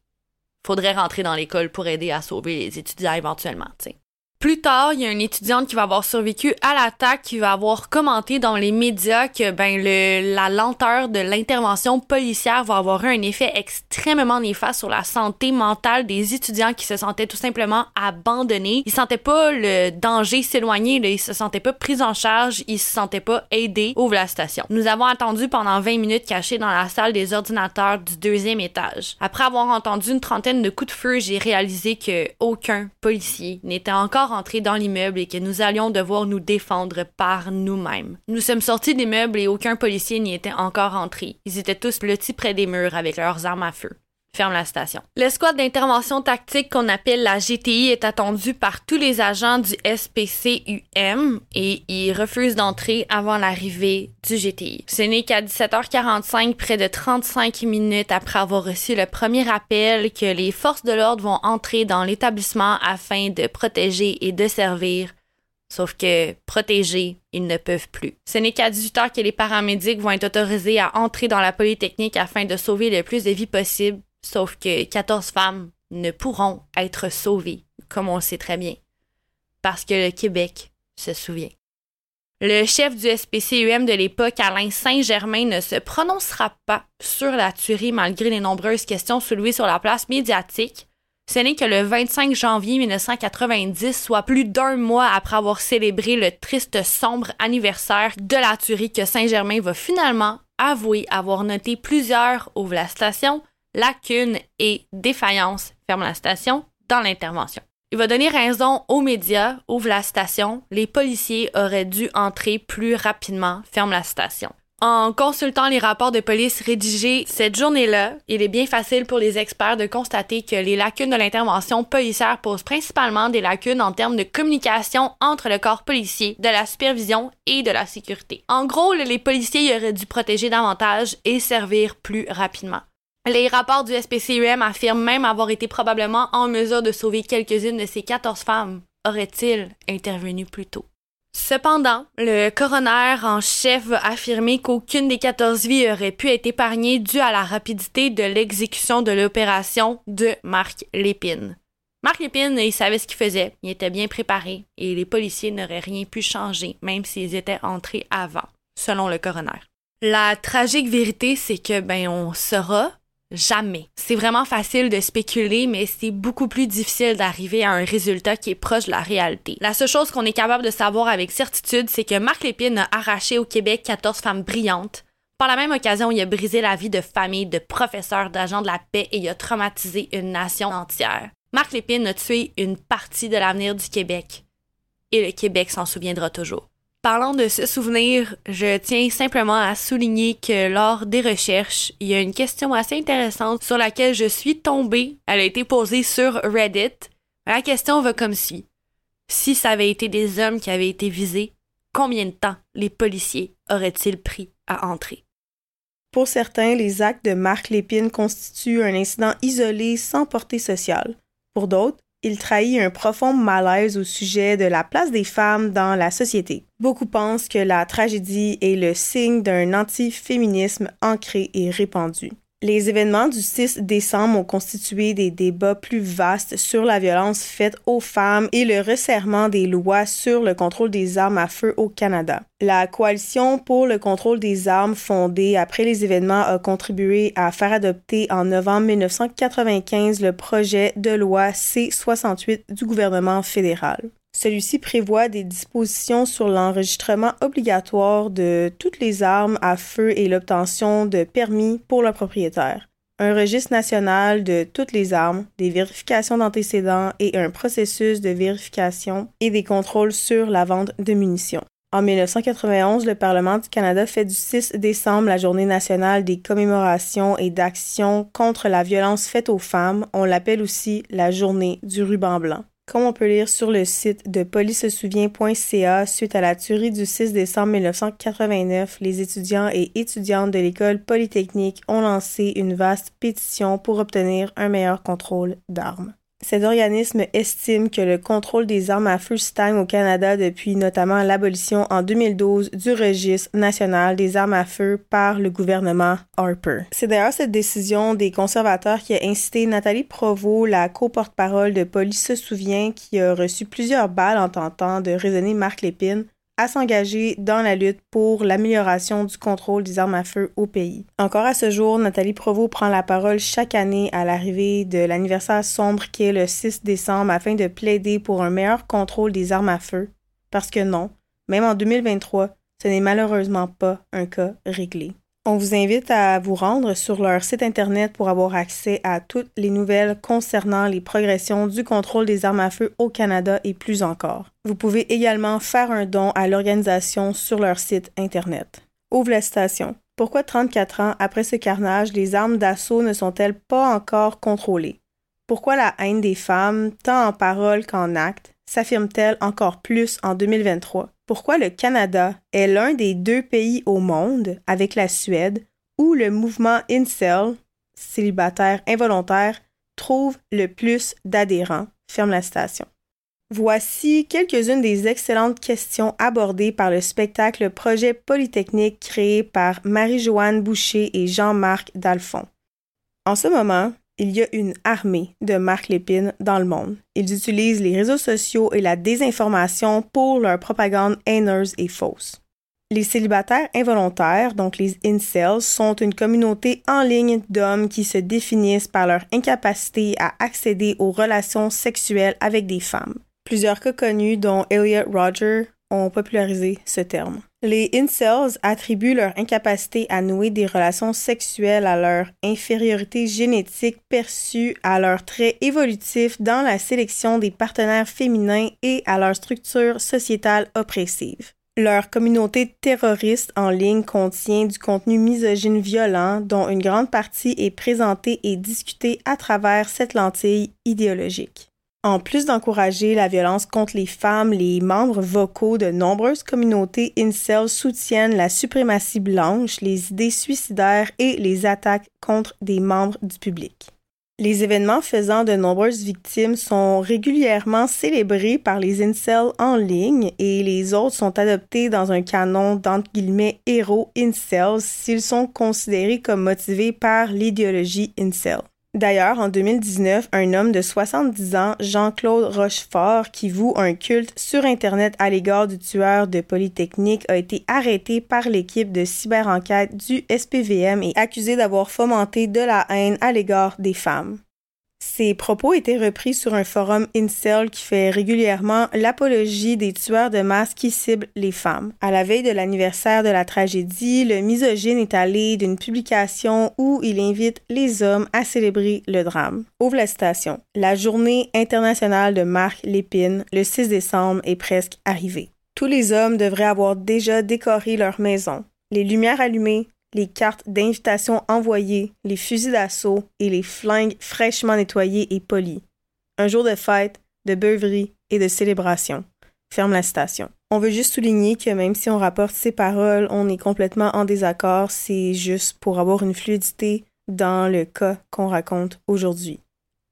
faudrait rentrer dans l'école pour aider à sauver les étudiants éventuellement, tu sais. Plus tard, il y a une étudiante qui va avoir survécu à l'attaque qui va avoir commenté dans les médias que ben le, la lenteur de l'intervention policière va avoir un effet extrêmement néfaste sur la santé mentale des étudiants qui se sentaient tout simplement abandonnés. Ils sentaient pas le danger s'éloigner, ils se sentaient pas pris en charge, ils se sentaient pas aidés. Ouvre la station. Nous avons attendu pendant 20 minutes cachés dans la salle des ordinateurs du deuxième étage. Après avoir entendu une trentaine de coups de feu, j'ai réalisé que aucun policier n'était encore entrer dans l'immeuble et que nous allions devoir nous défendre par nous-mêmes. Nous sommes sortis des meubles et aucun policier n'y était encore entré. Ils étaient tous blottis près des murs avec leurs armes à feu ferme la station. L'escouade d'intervention tactique qu'on appelle la GTI est attendue par tous les agents du SPCUM et ils refusent d'entrer avant l'arrivée du GTI. Ce n'est qu'à 17h45, près de 35 minutes après avoir reçu le premier appel, que les forces de l'ordre vont entrer dans l'établissement afin de protéger et de servir Sauf que protégés, ils ne peuvent plus. Ce n'est qu'à 18 h que les paramédics vont être autorisés à entrer dans la polytechnique afin de sauver le plus de vies possible Sauf que 14 femmes ne pourront être sauvées, comme on le sait très bien, parce que le Québec se souvient. Le chef du SPCUM de l'époque, Alain Saint-Germain, ne se prononcera pas sur la tuerie malgré les nombreuses questions soulevées sur la place médiatique. Ce n'est que le 25 janvier 1990, soit plus d'un mois après avoir célébré le triste sombre anniversaire de la tuerie, que Saint-Germain va finalement avouer avoir noté plusieurs ouvre la station, lacunes et défaillances ferme la station dans l'intervention. Il va donner raison aux médias, ouvre la station, les policiers auraient dû entrer plus rapidement, ferme la station. En consultant les rapports de police rédigés cette journée-là, il est bien facile pour les experts de constater que les lacunes de l'intervention policière posent principalement des lacunes en termes de communication entre le corps policier, de la supervision et de la sécurité. En gros, les policiers auraient dû protéger davantage et servir plus rapidement. Les rapports du SPCUM affirment même avoir été probablement en mesure de sauver quelques-unes de ces 14 femmes. Aurait-il intervenu plus tôt? Cependant, le coroner en chef a affirmé qu'aucune des 14 vies aurait pu être épargnée due à la rapidité de l'exécution de l'opération de Marc Lépine. Marc Lépine, il savait ce qu'il faisait, il était bien préparé et les policiers n'auraient rien pu changer, même s'ils étaient entrés avant, selon le coroner. La tragique vérité, c'est que, ben, on saura Jamais. C'est vraiment facile de spéculer, mais c'est beaucoup plus difficile d'arriver à un résultat qui est proche de la réalité. La seule chose qu'on est capable de savoir avec certitude, c'est que Marc Lépine a arraché au Québec 14 femmes brillantes. Par la même occasion, il a brisé la vie de familles, de professeurs, d'agents de la paix et il a traumatisé une nation entière. Marc Lépine a tué une partie de l'avenir du Québec. Et le Québec s'en souviendra toujours. Parlant de ce souvenir, je tiens simplement à souligner que lors des recherches, il y a une question assez intéressante sur laquelle je suis tombée. Elle a été posée sur Reddit. La question va comme suit. Si ça avait été des hommes qui avaient été visés, combien de temps les policiers auraient-ils pris à entrer? Pour certains, les actes de Marc Lépine constituent un incident isolé sans portée sociale. Pour d'autres, il trahit un profond malaise au sujet de la place des femmes dans la société. Beaucoup pensent que la tragédie est le signe d'un antiféminisme ancré et répandu. Les événements du 6 décembre ont constitué des débats plus vastes sur la violence faite aux femmes et le resserrement des lois sur le contrôle des armes à feu au Canada. La coalition pour le contrôle des armes fondée après les événements a contribué à faire adopter en novembre 1995 le projet de loi C-68 du gouvernement fédéral. Celui-ci prévoit des dispositions sur l'enregistrement obligatoire de toutes les armes à feu et l'obtention de permis pour le propriétaire, un registre national de toutes les armes, des vérifications d'antécédents et un processus de vérification et des contrôles sur la vente de munitions. En 1991, le Parlement du Canada fait du 6 décembre la journée nationale des commémorations et d'actions contre la violence faite aux femmes. On l'appelle aussi la journée du ruban blanc. Comme on peut lire sur le site de policesouvient.ca, suite à la tuerie du 6 décembre 1989, les étudiants et étudiantes de l'école polytechnique ont lancé une vaste pétition pour obtenir un meilleur contrôle d'armes. Cet organisme estime que le contrôle des armes à feu stagne au Canada depuis notamment l'abolition en 2012 du registre national des armes à feu par le gouvernement Harper. C'est d'ailleurs cette décision des conservateurs qui a incité Nathalie Provost, la co-porte-parole de Police se souvient, qui a reçu plusieurs balles en tentant de raisonner Marc Lépine à s'engager dans la lutte pour l'amélioration du contrôle des armes à feu au pays. Encore à ce jour, Nathalie Provost prend la parole chaque année à l'arrivée de l'anniversaire sombre qui est le 6 décembre afin de plaider pour un meilleur contrôle des armes à feu. Parce que non, même en 2023, ce n'est malheureusement pas un cas réglé. On vous invite à vous rendre sur leur site Internet pour avoir accès à toutes les nouvelles concernant les progressions du contrôle des armes à feu au Canada et plus encore. Vous pouvez également faire un don à l'organisation sur leur site Internet. Ouvre la station. Pourquoi 34 ans après ce carnage, les armes d'assaut ne sont-elles pas encore contrôlées? Pourquoi la haine des femmes, tant en parole qu'en acte, s'affirme-t-elle encore plus en 2023? Pourquoi le Canada est l'un des deux pays au monde, avec la Suède, où le mouvement Incel, célibataire involontaire, trouve le plus d'adhérents. Ferme la station. Voici quelques-unes des excellentes questions abordées par le spectacle Projet Polytechnique créé par Marie-Joanne Boucher et Jean-Marc Dalphon. En ce moment, Il y a une armée de Marc Lépine dans le monde. Ils utilisent les réseaux sociaux et la désinformation pour leur propagande haineuse et fausse. Les célibataires involontaires, donc les incels, sont une communauté en ligne d'hommes qui se définissent par leur incapacité à accéder aux relations sexuelles avec des femmes. Plusieurs cas connus, dont Elliot Roger, ont popularisé ce terme. Les incels attribuent leur incapacité à nouer des relations sexuelles à leur infériorité génétique perçue, à leur trait évolutif dans la sélection des partenaires féminins et à leur structure sociétale oppressive. Leur communauté terroriste en ligne contient du contenu misogyne violent dont une grande partie est présentée et discutée à travers cette lentille idéologique. En plus d'encourager la violence contre les femmes, les membres vocaux de nombreuses communautés incel soutiennent la suprématie blanche, les idées suicidaires et les attaques contre des membres du public. Les événements faisant de nombreuses victimes sont régulièrement célébrés par les incels en ligne et les autres sont adoptés dans un canon d'entre guillemets héros incels s'ils sont considérés comme motivés par l'idéologie incel. D'ailleurs, en 2019, un homme de 70 ans, Jean-Claude Rochefort, qui voue un culte sur Internet à l'égard du tueur de Polytechnique, a été arrêté par l'équipe de cyberenquête du SPVM et accusé d'avoir fomenté de la haine à l'égard des femmes. Ces propos étaient repris sur un forum incel qui fait régulièrement l'apologie des tueurs de masse qui ciblent les femmes. À la veille de l'anniversaire de la tragédie, le misogyne est allé d'une publication où il invite les hommes à célébrer le drame. Ouvre la citation. La journée internationale de Marc Lépine, le 6 décembre, est presque arrivée. Tous les hommes devraient avoir déjà décoré leur maison, les lumières allumées, les cartes d'invitation envoyées, les fusils d'assaut et les flingues fraîchement nettoyés et polis. Un jour de fête, de beuverie et de célébration. Ferme la citation. On veut juste souligner que même si on rapporte ces paroles, on est complètement en désaccord, c'est juste pour avoir une fluidité dans le cas qu'on raconte aujourd'hui.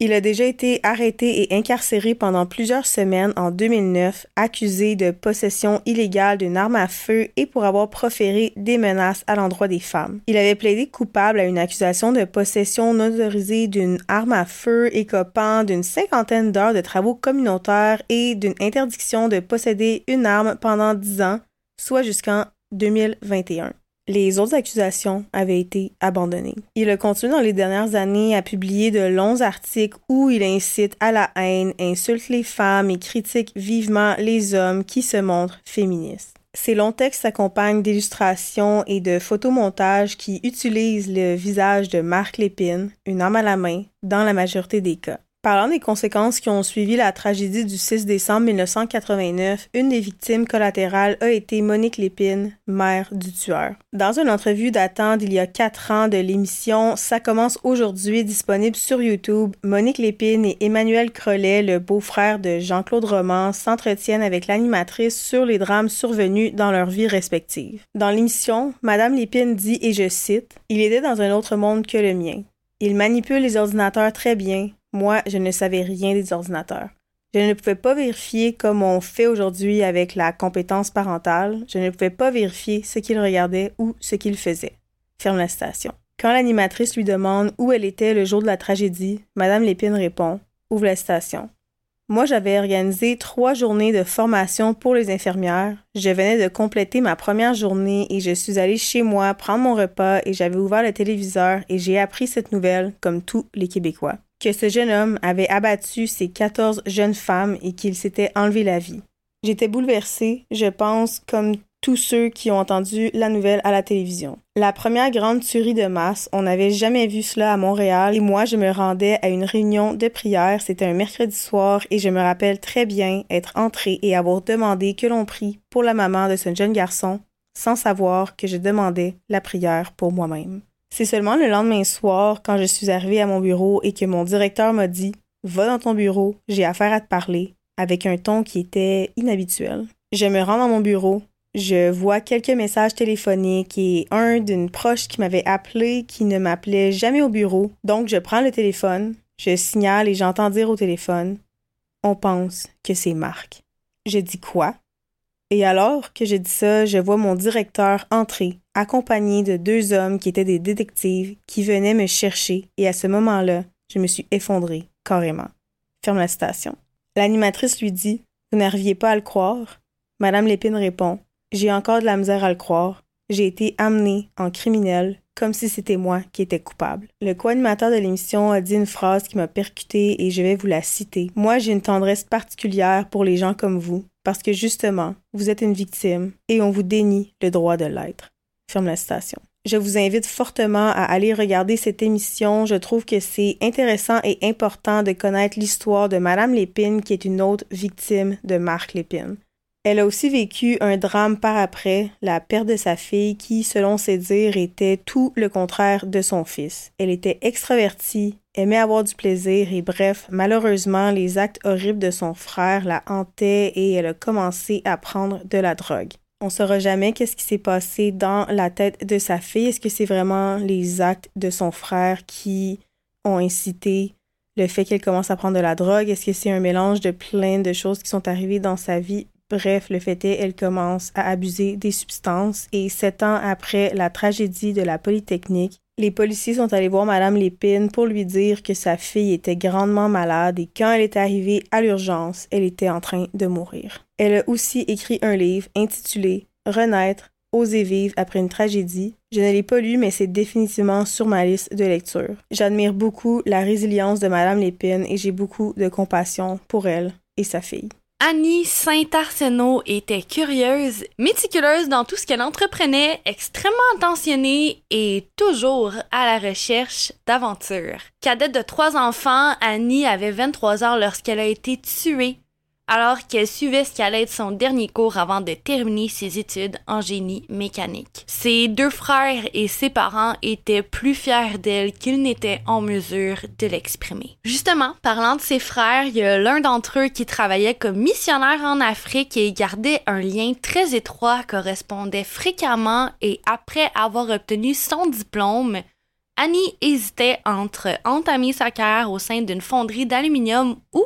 Il a déjà été arrêté et incarcéré pendant plusieurs semaines en 2009, accusé de possession illégale d'une arme à feu et pour avoir proféré des menaces à l'endroit des femmes. Il avait plaidé coupable à une accusation de possession non autorisée d'une arme à feu écopant d'une cinquantaine d'heures de travaux communautaires et d'une interdiction de posséder une arme pendant dix ans, soit jusqu'en 2021 les autres accusations avaient été abandonnées. Il a continué dans les dernières années à publier de longs articles où il incite à la haine, insulte les femmes et critique vivement les hommes qui se montrent féministes. Ces longs textes s'accompagnent d'illustrations et de photomontages qui utilisent le visage de Marc Lépine, une arme à la main, dans la majorité des cas. Parlant des conséquences qui ont suivi la tragédie du 6 décembre 1989, une des victimes collatérales a été Monique Lépine, mère du tueur. Dans une entrevue datant d'il y a quatre ans de l'émission Ça commence aujourd'hui disponible sur YouTube, Monique Lépine et Emmanuel Crollet, le beau-frère de Jean-Claude Roman, s'entretiennent avec l'animatrice sur les drames survenus dans leur vie respective. Dans l'émission, Madame Lépine dit, et je cite, Il était dans un autre monde que le mien. Il manipule les ordinateurs très bien, moi, je ne savais rien des ordinateurs. Je ne pouvais pas vérifier comme on fait aujourd'hui avec la compétence parentale. Je ne pouvais pas vérifier ce qu'il regardait ou ce qu'il faisait. Ferme la station. Quand l'animatrice lui demande où elle était le jour de la tragédie, Madame Lépine répond Ouvre la station. Moi, j'avais organisé trois journées de formation pour les infirmières. Je venais de compléter ma première journée et je suis allée chez moi prendre mon repas et j'avais ouvert le téléviseur et j'ai appris cette nouvelle comme tous les Québécois que ce jeune homme avait abattu ces 14 jeunes femmes et qu'il s'était enlevé la vie. J'étais bouleversée, je pense, comme tous ceux qui ont entendu la nouvelle à la télévision. La première grande tuerie de masse, on n'avait jamais vu cela à Montréal et moi je me rendais à une réunion de prière, c'était un mercredi soir et je me rappelle très bien être entrée et avoir demandé que l'on prie pour la maman de ce jeune garçon sans savoir que je demandais la prière pour moi-même. C'est seulement le lendemain soir, quand je suis arrivée à mon bureau et que mon directeur m'a dit Va dans ton bureau, j'ai affaire à te parler, avec un ton qui était inhabituel. Je me rends dans mon bureau, je vois quelques messages téléphoniques et un d'une proche qui m'avait appelé qui ne m'appelait jamais au bureau. Donc je prends le téléphone, je signale et j'entends dire au téléphone On pense que c'est Marc. Je dis quoi et alors que je dis ça, je vois mon directeur entrer, accompagné de deux hommes qui étaient des détectives, qui venaient me chercher, et à ce moment-là, Je me suis effondrée, carrément. Ferme la citation. L'animatrice lui dit Vous n'arriviez pas à le croire Madame Lépine répond J'ai encore de la misère à le croire. J'ai été amenée en criminel comme si c'était moi qui étais coupable. Le co-animateur de l'émission a dit une phrase qui m'a percutée et je vais vous la citer. Moi, j'ai une tendresse particulière pour les gens comme vous, parce que justement, vous êtes une victime et on vous dénie le droit de l'être. La. Je vous invite fortement à aller regarder cette émission. Je trouve que c'est intéressant et important de connaître l'histoire de Madame Lépine, qui est une autre victime de Marc Lépine. Elle a aussi vécu un drame par après, la perte de sa fille qui, selon ses dires, était tout le contraire de son fils. Elle était extravertie, aimait avoir du plaisir et bref, malheureusement, les actes horribles de son frère la hantaient et elle a commencé à prendre de la drogue. On saura jamais qu'est-ce qui s'est passé dans la tête de sa fille. Est-ce que c'est vraiment les actes de son frère qui ont incité le fait qu'elle commence à prendre de la drogue? Est-ce que c'est un mélange de plein de choses qui sont arrivées dans sa vie? Bref, le fait est, elle commence à abuser des substances et sept ans après la tragédie de la Polytechnique, les policiers sont allés voir Madame Lépine pour lui dire que sa fille était grandement malade et quand elle est arrivée à l'urgence, elle était en train de mourir. Elle a aussi écrit un livre intitulé Renaître, oser vivre après une tragédie. Je ne l'ai pas lu, mais c'est définitivement sur ma liste de lecture. J'admire beaucoup la résilience de Madame Lépine et j'ai beaucoup de compassion pour elle et sa fille. Annie Saint-Arsenault était curieuse, méticuleuse dans tout ce qu'elle entreprenait, extrêmement attentionnée et toujours à la recherche d'aventures. Cadette de trois enfants, Annie avait 23 ans lorsqu'elle a été tuée alors qu'elle suivait ce qui allait être son dernier cours avant de terminer ses études en génie mécanique. Ses deux frères et ses parents étaient plus fiers d'elle qu'ils n'étaient en mesure de l'exprimer. Justement, parlant de ses frères, il y a l'un d'entre eux qui travaillait comme missionnaire en Afrique et gardait un lien très étroit, correspondait fréquemment et après avoir obtenu son diplôme, Annie hésitait entre entamer sa carrière au sein d'une fonderie d'aluminium ou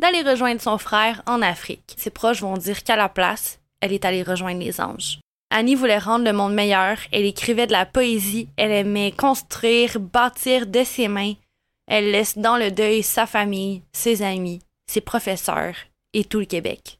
d'aller rejoindre son frère en Afrique. Ses proches vont dire qu'à la place, elle est allée rejoindre les anges. Annie voulait rendre le monde meilleur, elle écrivait de la poésie, elle aimait construire, bâtir de ses mains. Elle laisse dans le deuil sa famille, ses amis, ses professeurs et tout le Québec.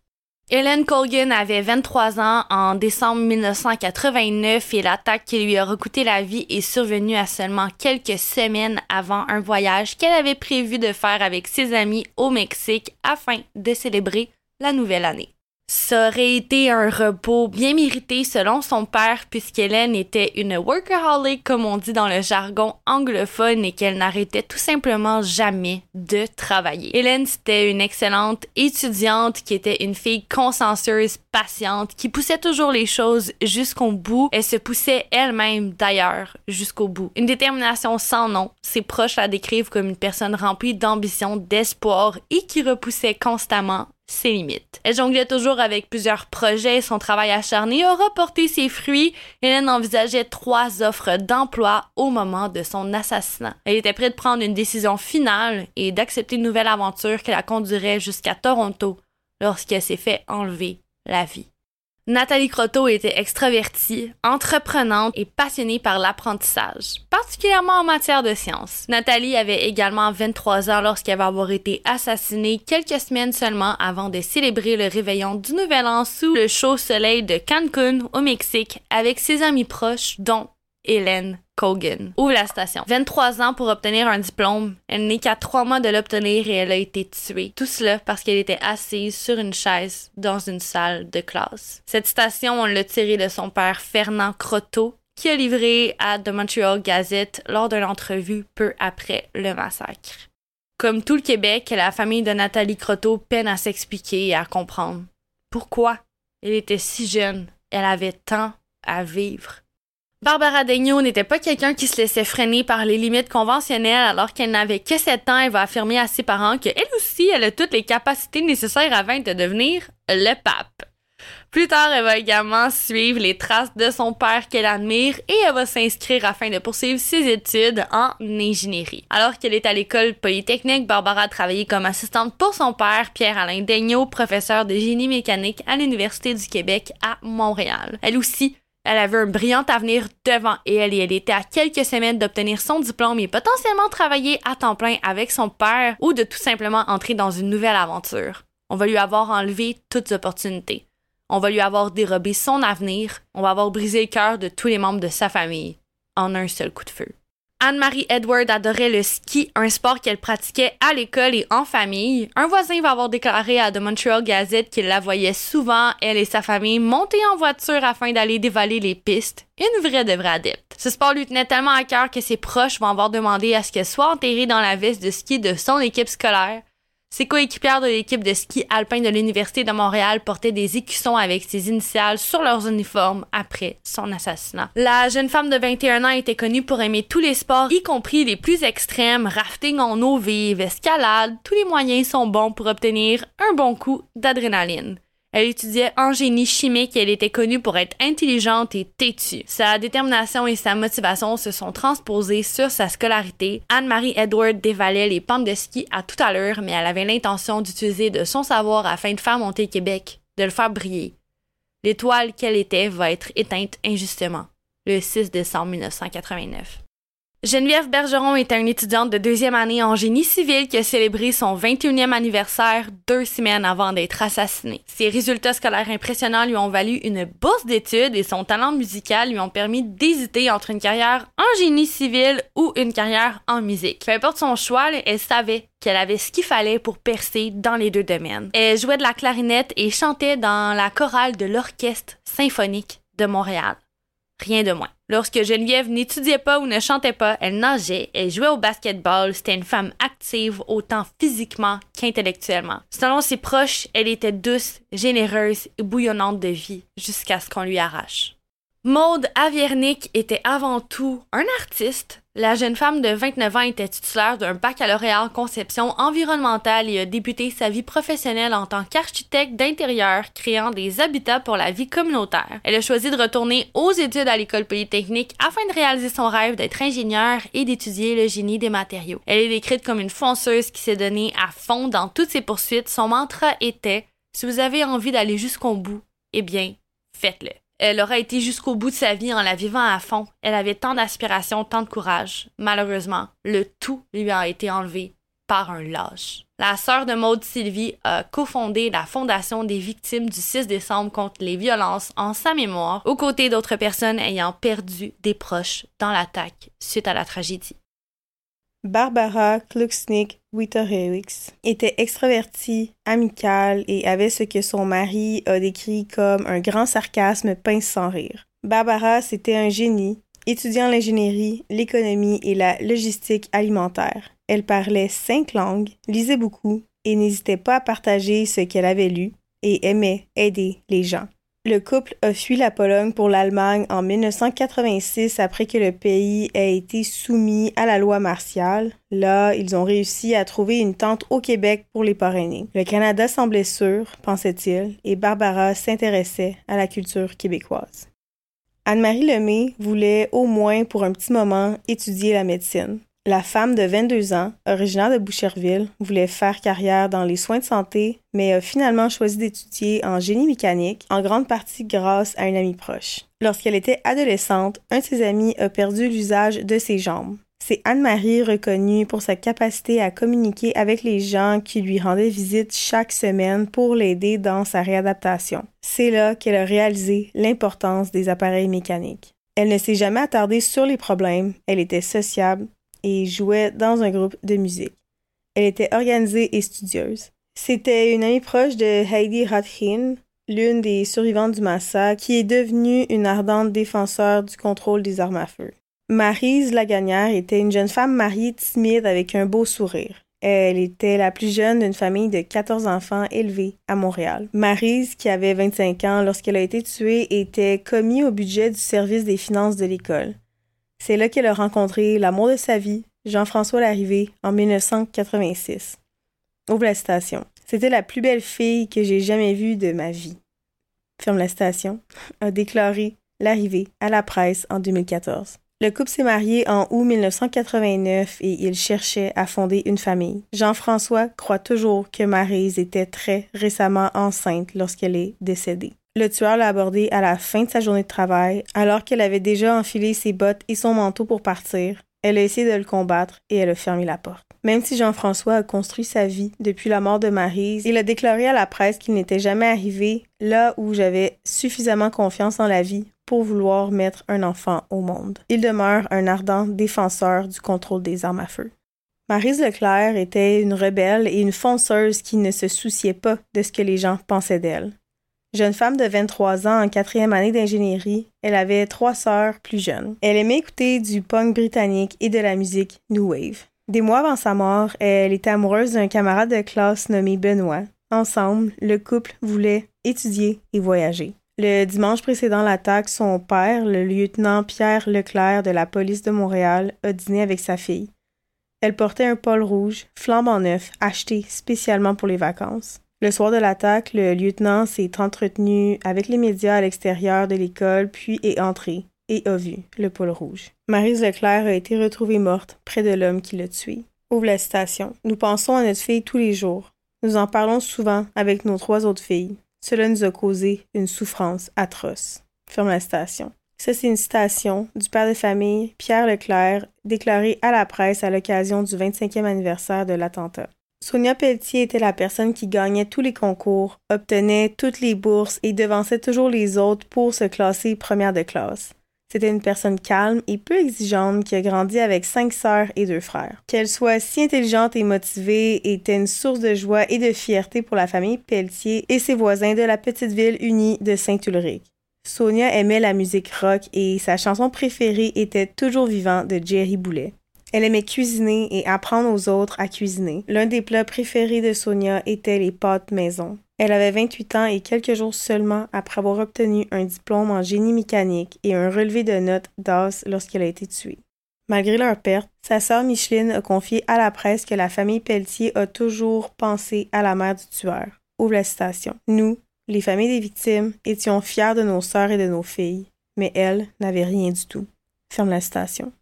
Hélène Colgan avait 23 ans en décembre 1989 et l'attaque qui lui a coûté la vie est survenue à seulement quelques semaines avant un voyage qu'elle avait prévu de faire avec ses amis au Mexique afin de célébrer la nouvelle année. Ça aurait été un repos bien mérité selon son père puisqu'Hélène était une workaholic comme on dit dans le jargon anglophone et qu'elle n'arrêtait tout simplement jamais de travailler. Hélène c'était une excellente étudiante qui était une fille consciencieuse, patiente, qui poussait toujours les choses jusqu'au bout. Elle se poussait elle-même d'ailleurs jusqu'au bout. Une détermination sans nom. Ses proches la décrivent comme une personne remplie d'ambition, d'espoir et qui repoussait constamment ses limites. Elle jonglait toujours avec plusieurs projets, son travail acharné aura porté ses fruits. Hélène envisageait trois offres d'emploi au moment de son assassinat. Elle était prête de prendre une décision finale et d'accepter une nouvelle aventure qui la conduirait jusqu'à Toronto lorsqu'elle s'est fait enlever la vie. Nathalie Croteau était extravertie, entreprenante et passionnée par l'apprentissage, particulièrement en matière de sciences. Nathalie avait également 23 ans lorsqu'elle va avoir été assassinée quelques semaines seulement avant de célébrer le réveillon du Nouvel An sous le chaud soleil de Cancun au Mexique avec ses amis proches dont Hélène Kogan. Ouvre la station. 23 ans pour obtenir un diplôme. Elle n'est qu'à 3 mois de l'obtenir et elle a été tuée. Tout cela parce qu'elle était assise sur une chaise dans une salle de classe. Cette station, on l'a tirée de son père Fernand Croteau, qui a livré à The Montreal Gazette lors d'une entrevue peu après le massacre. Comme tout le Québec, la famille de Nathalie Croteau peine à s'expliquer et à comprendre. Pourquoi? Elle était si jeune, elle avait tant à vivre. Barbara Daigneault n'était pas quelqu'un qui se laissait freiner par les limites conventionnelles alors qu'elle n'avait que 7 ans. Elle va affirmer à ses parents qu'elle aussi, elle a toutes les capacités nécessaires afin de devenir le pape. Plus tard, elle va également suivre les traces de son père qu'elle admire et elle va s'inscrire afin de poursuivre ses études en ingénierie. Alors qu'elle est à l'école polytechnique, Barbara a travaillé comme assistante pour son père, Pierre-Alain Daigneault, professeur de génie mécanique à l'Université du Québec à Montréal. Elle aussi Elle avait un brillant avenir devant elle et elle était à quelques semaines d'obtenir son diplôme et potentiellement travailler à temps plein avec son père ou de tout simplement entrer dans une nouvelle aventure. On va lui avoir enlevé toutes opportunités. On va lui avoir dérobé son avenir. On va avoir brisé le cœur de tous les membres de sa famille en un seul coup de feu. Anne-Marie Edward adorait le ski, un sport qu'elle pratiquait à l'école et en famille. Un voisin va avoir déclaré à The Montreal Gazette qu'il la voyait souvent, elle et sa famille, monter en voiture afin d'aller dévaler les pistes. Une vraie de vraie adepte. Ce sport lui tenait tellement à cœur que ses proches vont avoir demandé à ce qu'elle soit enterrée dans la veste de ski de son équipe scolaire. Ses coéquipières de l'équipe de ski alpin de l'Université de Montréal portaient des écussons avec ses initiales sur leurs uniformes après son assassinat. La jeune femme de 21 ans était connue pour aimer tous les sports, y compris les plus extrêmes, rafting en eau vive, escalade, tous les moyens sont bons pour obtenir un bon coup d'adrénaline. Elle étudiait en génie chimique et elle était connue pour être intelligente et têtue. Sa détermination et sa motivation se sont transposées sur sa scolarité. Anne-Marie Edward dévalait les pentes de ski à toute allure, mais elle avait l'intention d'utiliser de son savoir afin de faire monter Québec, de le faire briller. L'étoile qu'elle était va être éteinte injustement, le 6 décembre 1989. Geneviève Bergeron était une étudiante de deuxième année en génie civil qui a célébré son 21e anniversaire deux semaines avant d'être assassinée. Ses résultats scolaires impressionnants lui ont valu une bourse d'études et son talent musical lui ont permis d'hésiter entre une carrière en génie civil ou une carrière en musique. Peu importe son choix, elle savait qu'elle avait ce qu'il fallait pour percer dans les deux domaines. Elle jouait de la clarinette et chantait dans la chorale de l'Orchestre symphonique de Montréal. Rien de moins. Lorsque Geneviève n'étudiait pas ou ne chantait pas, elle nageait, elle jouait au basketball, c'était une femme active autant physiquement qu'intellectuellement. Selon ses proches, elle était douce, généreuse et bouillonnante de vie jusqu'à ce qu'on lui arrache. Maude Aviernik était avant tout un artiste. La jeune femme de 29 ans était titulaire d'un baccalauréat en conception environnementale et a débuté sa vie professionnelle en tant qu'architecte d'intérieur, créant des habitats pour la vie communautaire. Elle a choisi de retourner aux études à l'école polytechnique afin de réaliser son rêve d'être ingénieure et d'étudier le génie des matériaux. Elle est décrite comme une fonceuse qui s'est donnée à fond dans toutes ses poursuites. Son mantra était si vous avez envie d'aller jusqu'au bout, eh bien, faites-le. Elle aurait été jusqu'au bout de sa vie en la vivant à fond. Elle avait tant d'aspiration, tant de courage. Malheureusement, le tout lui a été enlevé par un lâche. La sœur de Maude Sylvie a cofondé la Fondation des victimes du 6 décembre contre les violences en sa mémoire, aux côtés d'autres personnes ayant perdu des proches dans l'attaque suite à la tragédie. Barbara Kluxnik Witterhewicz était extravertie, amicale et avait ce que son mari a décrit comme un grand sarcasme pince sans rire. Barbara, c'était un génie, étudiant l'ingénierie, l'économie et la logistique alimentaire. Elle parlait cinq langues, lisait beaucoup et n'hésitait pas à partager ce qu'elle avait lu et aimait aider les gens. Le couple a fui la Pologne pour l'Allemagne en 1986 après que le pays ait été soumis à la loi martiale. Là, ils ont réussi à trouver une tente au Québec pour les parrainer. Le Canada semblait sûr, pensait-il, et Barbara s'intéressait à la culture québécoise. Anne-Marie Lemay voulait au moins pour un petit moment étudier la médecine. La femme de 22 ans, originaire de Boucherville, voulait faire carrière dans les soins de santé, mais a finalement choisi d'étudier en génie mécanique, en grande partie grâce à une amie proche. Lorsqu'elle était adolescente, un de ses amis a perdu l'usage de ses jambes. C'est Anne-Marie reconnue pour sa capacité à communiquer avec les gens qui lui rendaient visite chaque semaine pour l'aider dans sa réadaptation. C'est là qu'elle a réalisé l'importance des appareils mécaniques. Elle ne s'est jamais attardée sur les problèmes, elle était sociable, et jouait dans un groupe de musique. Elle était organisée et studieuse. C'était une amie proche de Heidi Rothin, l'une des survivantes du massacre, qui est devenue une ardente défenseur du contrôle des armes à feu. Marise Lagagnère était une jeune femme mariée timide avec un beau sourire. Elle était la plus jeune d'une famille de 14 enfants élevés à Montréal. Marise, qui avait 25 ans lorsqu'elle a été tuée, était commis au budget du service des finances de l'école. C'est là qu'elle a rencontré l'amour de sa vie, Jean-François Larrivée, en 1986. Ouvre la citation. C'était la plus belle fille que j'ai jamais vue de ma vie. Ferme la citation, a déclaré l'arrivée à la presse en 2014. Le couple s'est marié en août 1989 et il cherchait à fonder une famille. Jean-François croit toujours que Maryse était très récemment enceinte lorsqu'elle est décédée. Le tueur l'a abordée à la fin de sa journée de travail, alors qu'elle avait déjà enfilé ses bottes et son manteau pour partir. Elle a essayé de le combattre et elle a fermé la porte. Même si Jean-François a construit sa vie depuis la mort de Marise, il a déclaré à la presse qu'il n'était jamais arrivé là où j'avais suffisamment confiance en la vie pour vouloir mettre un enfant au monde. Il demeure un ardent défenseur du contrôle des armes à feu. Marise Leclerc était une rebelle et une fonceuse qui ne se souciait pas de ce que les gens pensaient d'elle. Jeune femme de 23 ans en quatrième année d'ingénierie, elle avait trois sœurs plus jeunes. Elle aimait écouter du punk britannique et de la musique New Wave. Des mois avant sa mort, elle était amoureuse d'un camarade de classe nommé Benoît. Ensemble, le couple voulait étudier et voyager. Le dimanche précédant l'attaque, son père, le lieutenant Pierre Leclerc de la police de Montréal, a dîné avec sa fille. Elle portait un pôle rouge, flambant neuf, acheté spécialement pour les vacances. Le soir de l'attaque, le lieutenant s'est entretenu avec les médias à l'extérieur de l'école, puis est entré et a vu le pôle rouge. Marise Leclerc a été retrouvée morte près de l'homme qui l'a tuée. Ouvre la station. Nous pensons à notre fille tous les jours. Nous en parlons souvent avec nos trois autres filles. Cela nous a causé une souffrance atroce. Ferme la station. Ça, c'est une citation du père de famille, Pierre Leclerc, déclaré à la presse à l'occasion du 25e anniversaire de l'attentat. Sonia Pelletier était la personne qui gagnait tous les concours, obtenait toutes les bourses et devançait toujours les autres pour se classer première de classe. C'était une personne calme et peu exigeante qui a grandi avec cinq sœurs et deux frères. Qu'elle soit si intelligente et motivée était une source de joie et de fierté pour la famille Pelletier et ses voisins de la petite ville unie de Saint-Ulrich. Sonia aimait la musique rock et sa chanson préférée était Toujours vivant de Jerry Boulet. Elle aimait cuisiner et apprendre aux autres à cuisiner. L'un des plats préférés de Sonia était les pâtes maison. Elle avait 28 ans et quelques jours seulement après avoir obtenu un diplôme en génie mécanique et un relevé de notes d'AS lorsqu'elle a été tuée. Malgré leur perte, sa sœur Micheline a confié à la presse que la famille Pelletier a toujours pensé à la mère du tueur. Ouvre la citation. Nous, les familles des victimes étions fiers de nos sœurs et de nos filles, mais elles n'avaient rien du tout. Ferme la citation.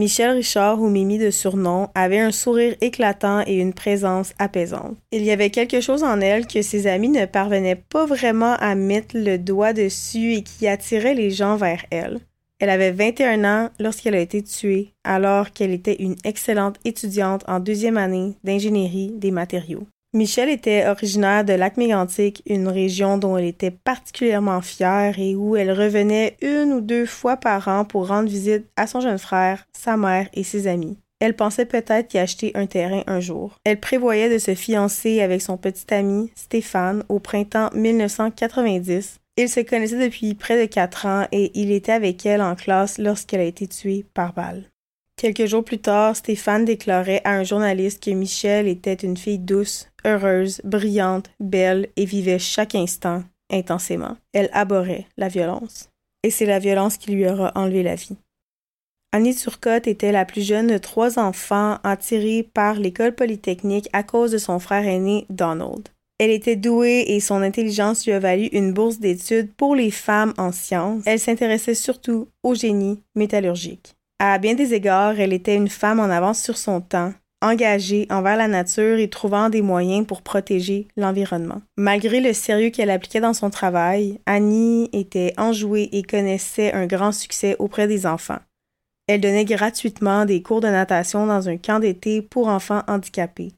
Michel Richard, ou Mimi de surnom, avait un sourire éclatant et une présence apaisante. Il y avait quelque chose en elle que ses amis ne parvenaient pas vraiment à mettre le doigt dessus et qui attirait les gens vers elle. Elle avait 21 ans lorsqu'elle a été tuée, alors qu'elle était une excellente étudiante en deuxième année d'ingénierie des matériaux. Michel était originaire de Lac-Mégantic, une région dont elle était particulièrement fière et où elle revenait une ou deux fois par an pour rendre visite à son jeune frère, sa mère et ses amis. Elle pensait peut-être y acheter un terrain un jour. Elle prévoyait de se fiancer avec son petit ami, Stéphane, au printemps 1990. Ils se connaissaient depuis près de quatre ans et il était avec elle en classe lorsqu'elle a été tuée par balle. Quelques jours plus tard, Stéphane déclarait à un journaliste que Michel était une fille douce, heureuse, brillante, belle et vivait chaque instant intensément. Elle abhorrait la violence. Et c'est la violence qui lui aura enlevé la vie. Annie Turcotte était la plus jeune de trois enfants attirés par l'école polytechnique à cause de son frère aîné Donald. Elle était douée et son intelligence lui a valu une bourse d'études pour les femmes en sciences. Elle s'intéressait surtout au génie métallurgique. À bien des égards, elle était une femme en avance sur son temps, engagée envers la nature et trouvant des moyens pour protéger l'environnement. Malgré le sérieux qu'elle appliquait dans son travail, Annie était enjouée et connaissait un grand succès auprès des enfants. Elle donnait gratuitement des cours de natation dans un camp d'été pour enfants handicapés.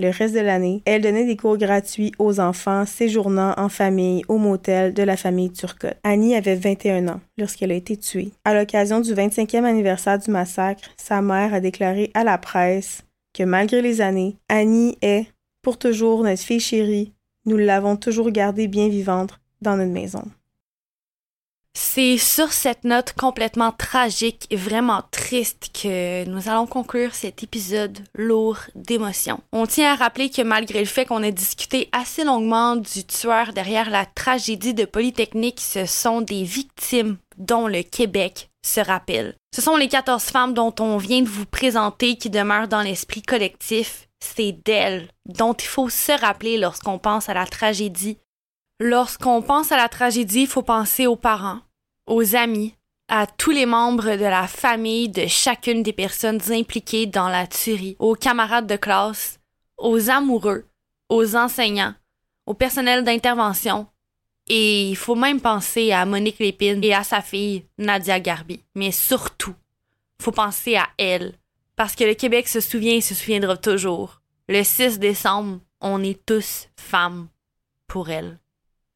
Le reste de l'année, elle donnait des cours gratuits aux enfants séjournant en famille au motel de la famille Turcotte. Annie avait 21 ans lorsqu'elle a été tuée. À l'occasion du 25e anniversaire du massacre, sa mère a déclaré à la presse que malgré les années, Annie est, pour toujours, notre fille chérie. Nous l'avons toujours gardée bien vivante dans notre maison. C'est sur cette note complètement tragique et vraiment triste que nous allons conclure cet épisode lourd d'émotions. On tient à rappeler que malgré le fait qu'on ait discuté assez longuement du tueur derrière la tragédie de Polytechnique, ce sont des victimes dont le Québec se rappelle. Ce sont les 14 femmes dont on vient de vous présenter qui demeurent dans l'esprit collectif. C'est d'elles dont il faut se rappeler lorsqu'on pense à la tragédie. Lorsqu'on pense à la tragédie, il faut penser aux parents, aux amis, à tous les membres de la famille de chacune des personnes impliquées dans la tuerie, aux camarades de classe, aux amoureux, aux enseignants, au personnel d'intervention Et il faut même penser à Monique Lépine et à sa fille, Nadia Garbi. Mais surtout, faut penser à elle. Parce que le Québec se souvient et se souviendra toujours. Le 6 décembre, on est tous femmes pour elle.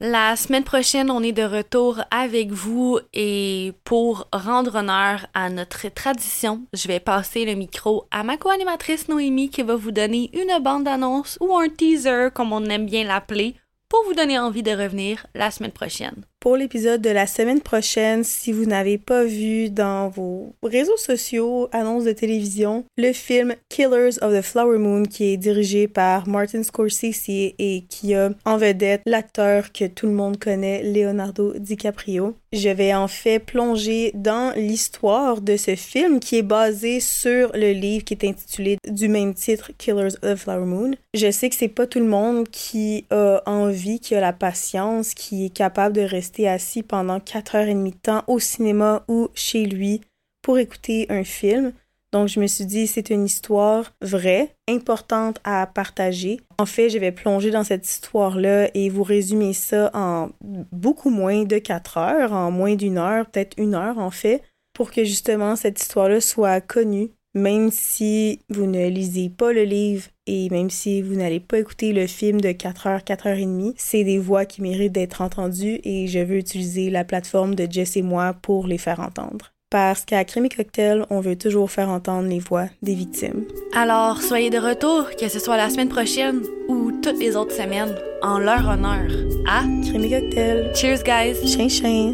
La semaine prochaine, on est de retour avec vous et pour rendre honneur à notre tradition, je vais passer le micro à ma co-animatrice Noémie qui va vous donner une bande-annonce ou un teaser, comme on aime bien l'appeler, pour vous donner envie de revenir la semaine prochaine. Pour l'épisode de la semaine prochaine, si vous n'avez pas vu dans vos réseaux sociaux, annonces de télévision, le film Killers of the Flower Moon qui est dirigé par Martin Scorsese et qui a en vedette l'acteur que tout le monde connaît, Leonardo DiCaprio. Je vais en fait plonger dans l'histoire de ce film qui est basé sur le livre qui est intitulé du même titre, Killers of the Flower Moon. Je sais que c'est pas tout le monde qui a envie, qui a la patience, qui est capable de rester assis pendant 4 heures et demie de temps au cinéma ou chez lui pour écouter un film. Donc, je me suis dit, c'est une histoire vraie, importante à partager. En fait, je vais plonger dans cette histoire-là et vous résumer ça en beaucoup moins de quatre heures, en moins d'une heure, peut-être une heure en fait, pour que justement cette histoire-là soit connue, même si vous ne lisez pas le livre et même si vous n'allez pas écouter le film de 4 heures, 4 heures et demie, c'est des voix qui méritent d'être entendues et je veux utiliser la plateforme de Jess et moi pour les faire entendre parce qu'à Crémy Cocktail, on veut toujours faire entendre les voix des victimes. Alors, soyez de retour, que ce soit la semaine prochaine ou toutes les autres semaines, en leur honneur à Crémy Cocktail. Cheers, guys! Chien, chien!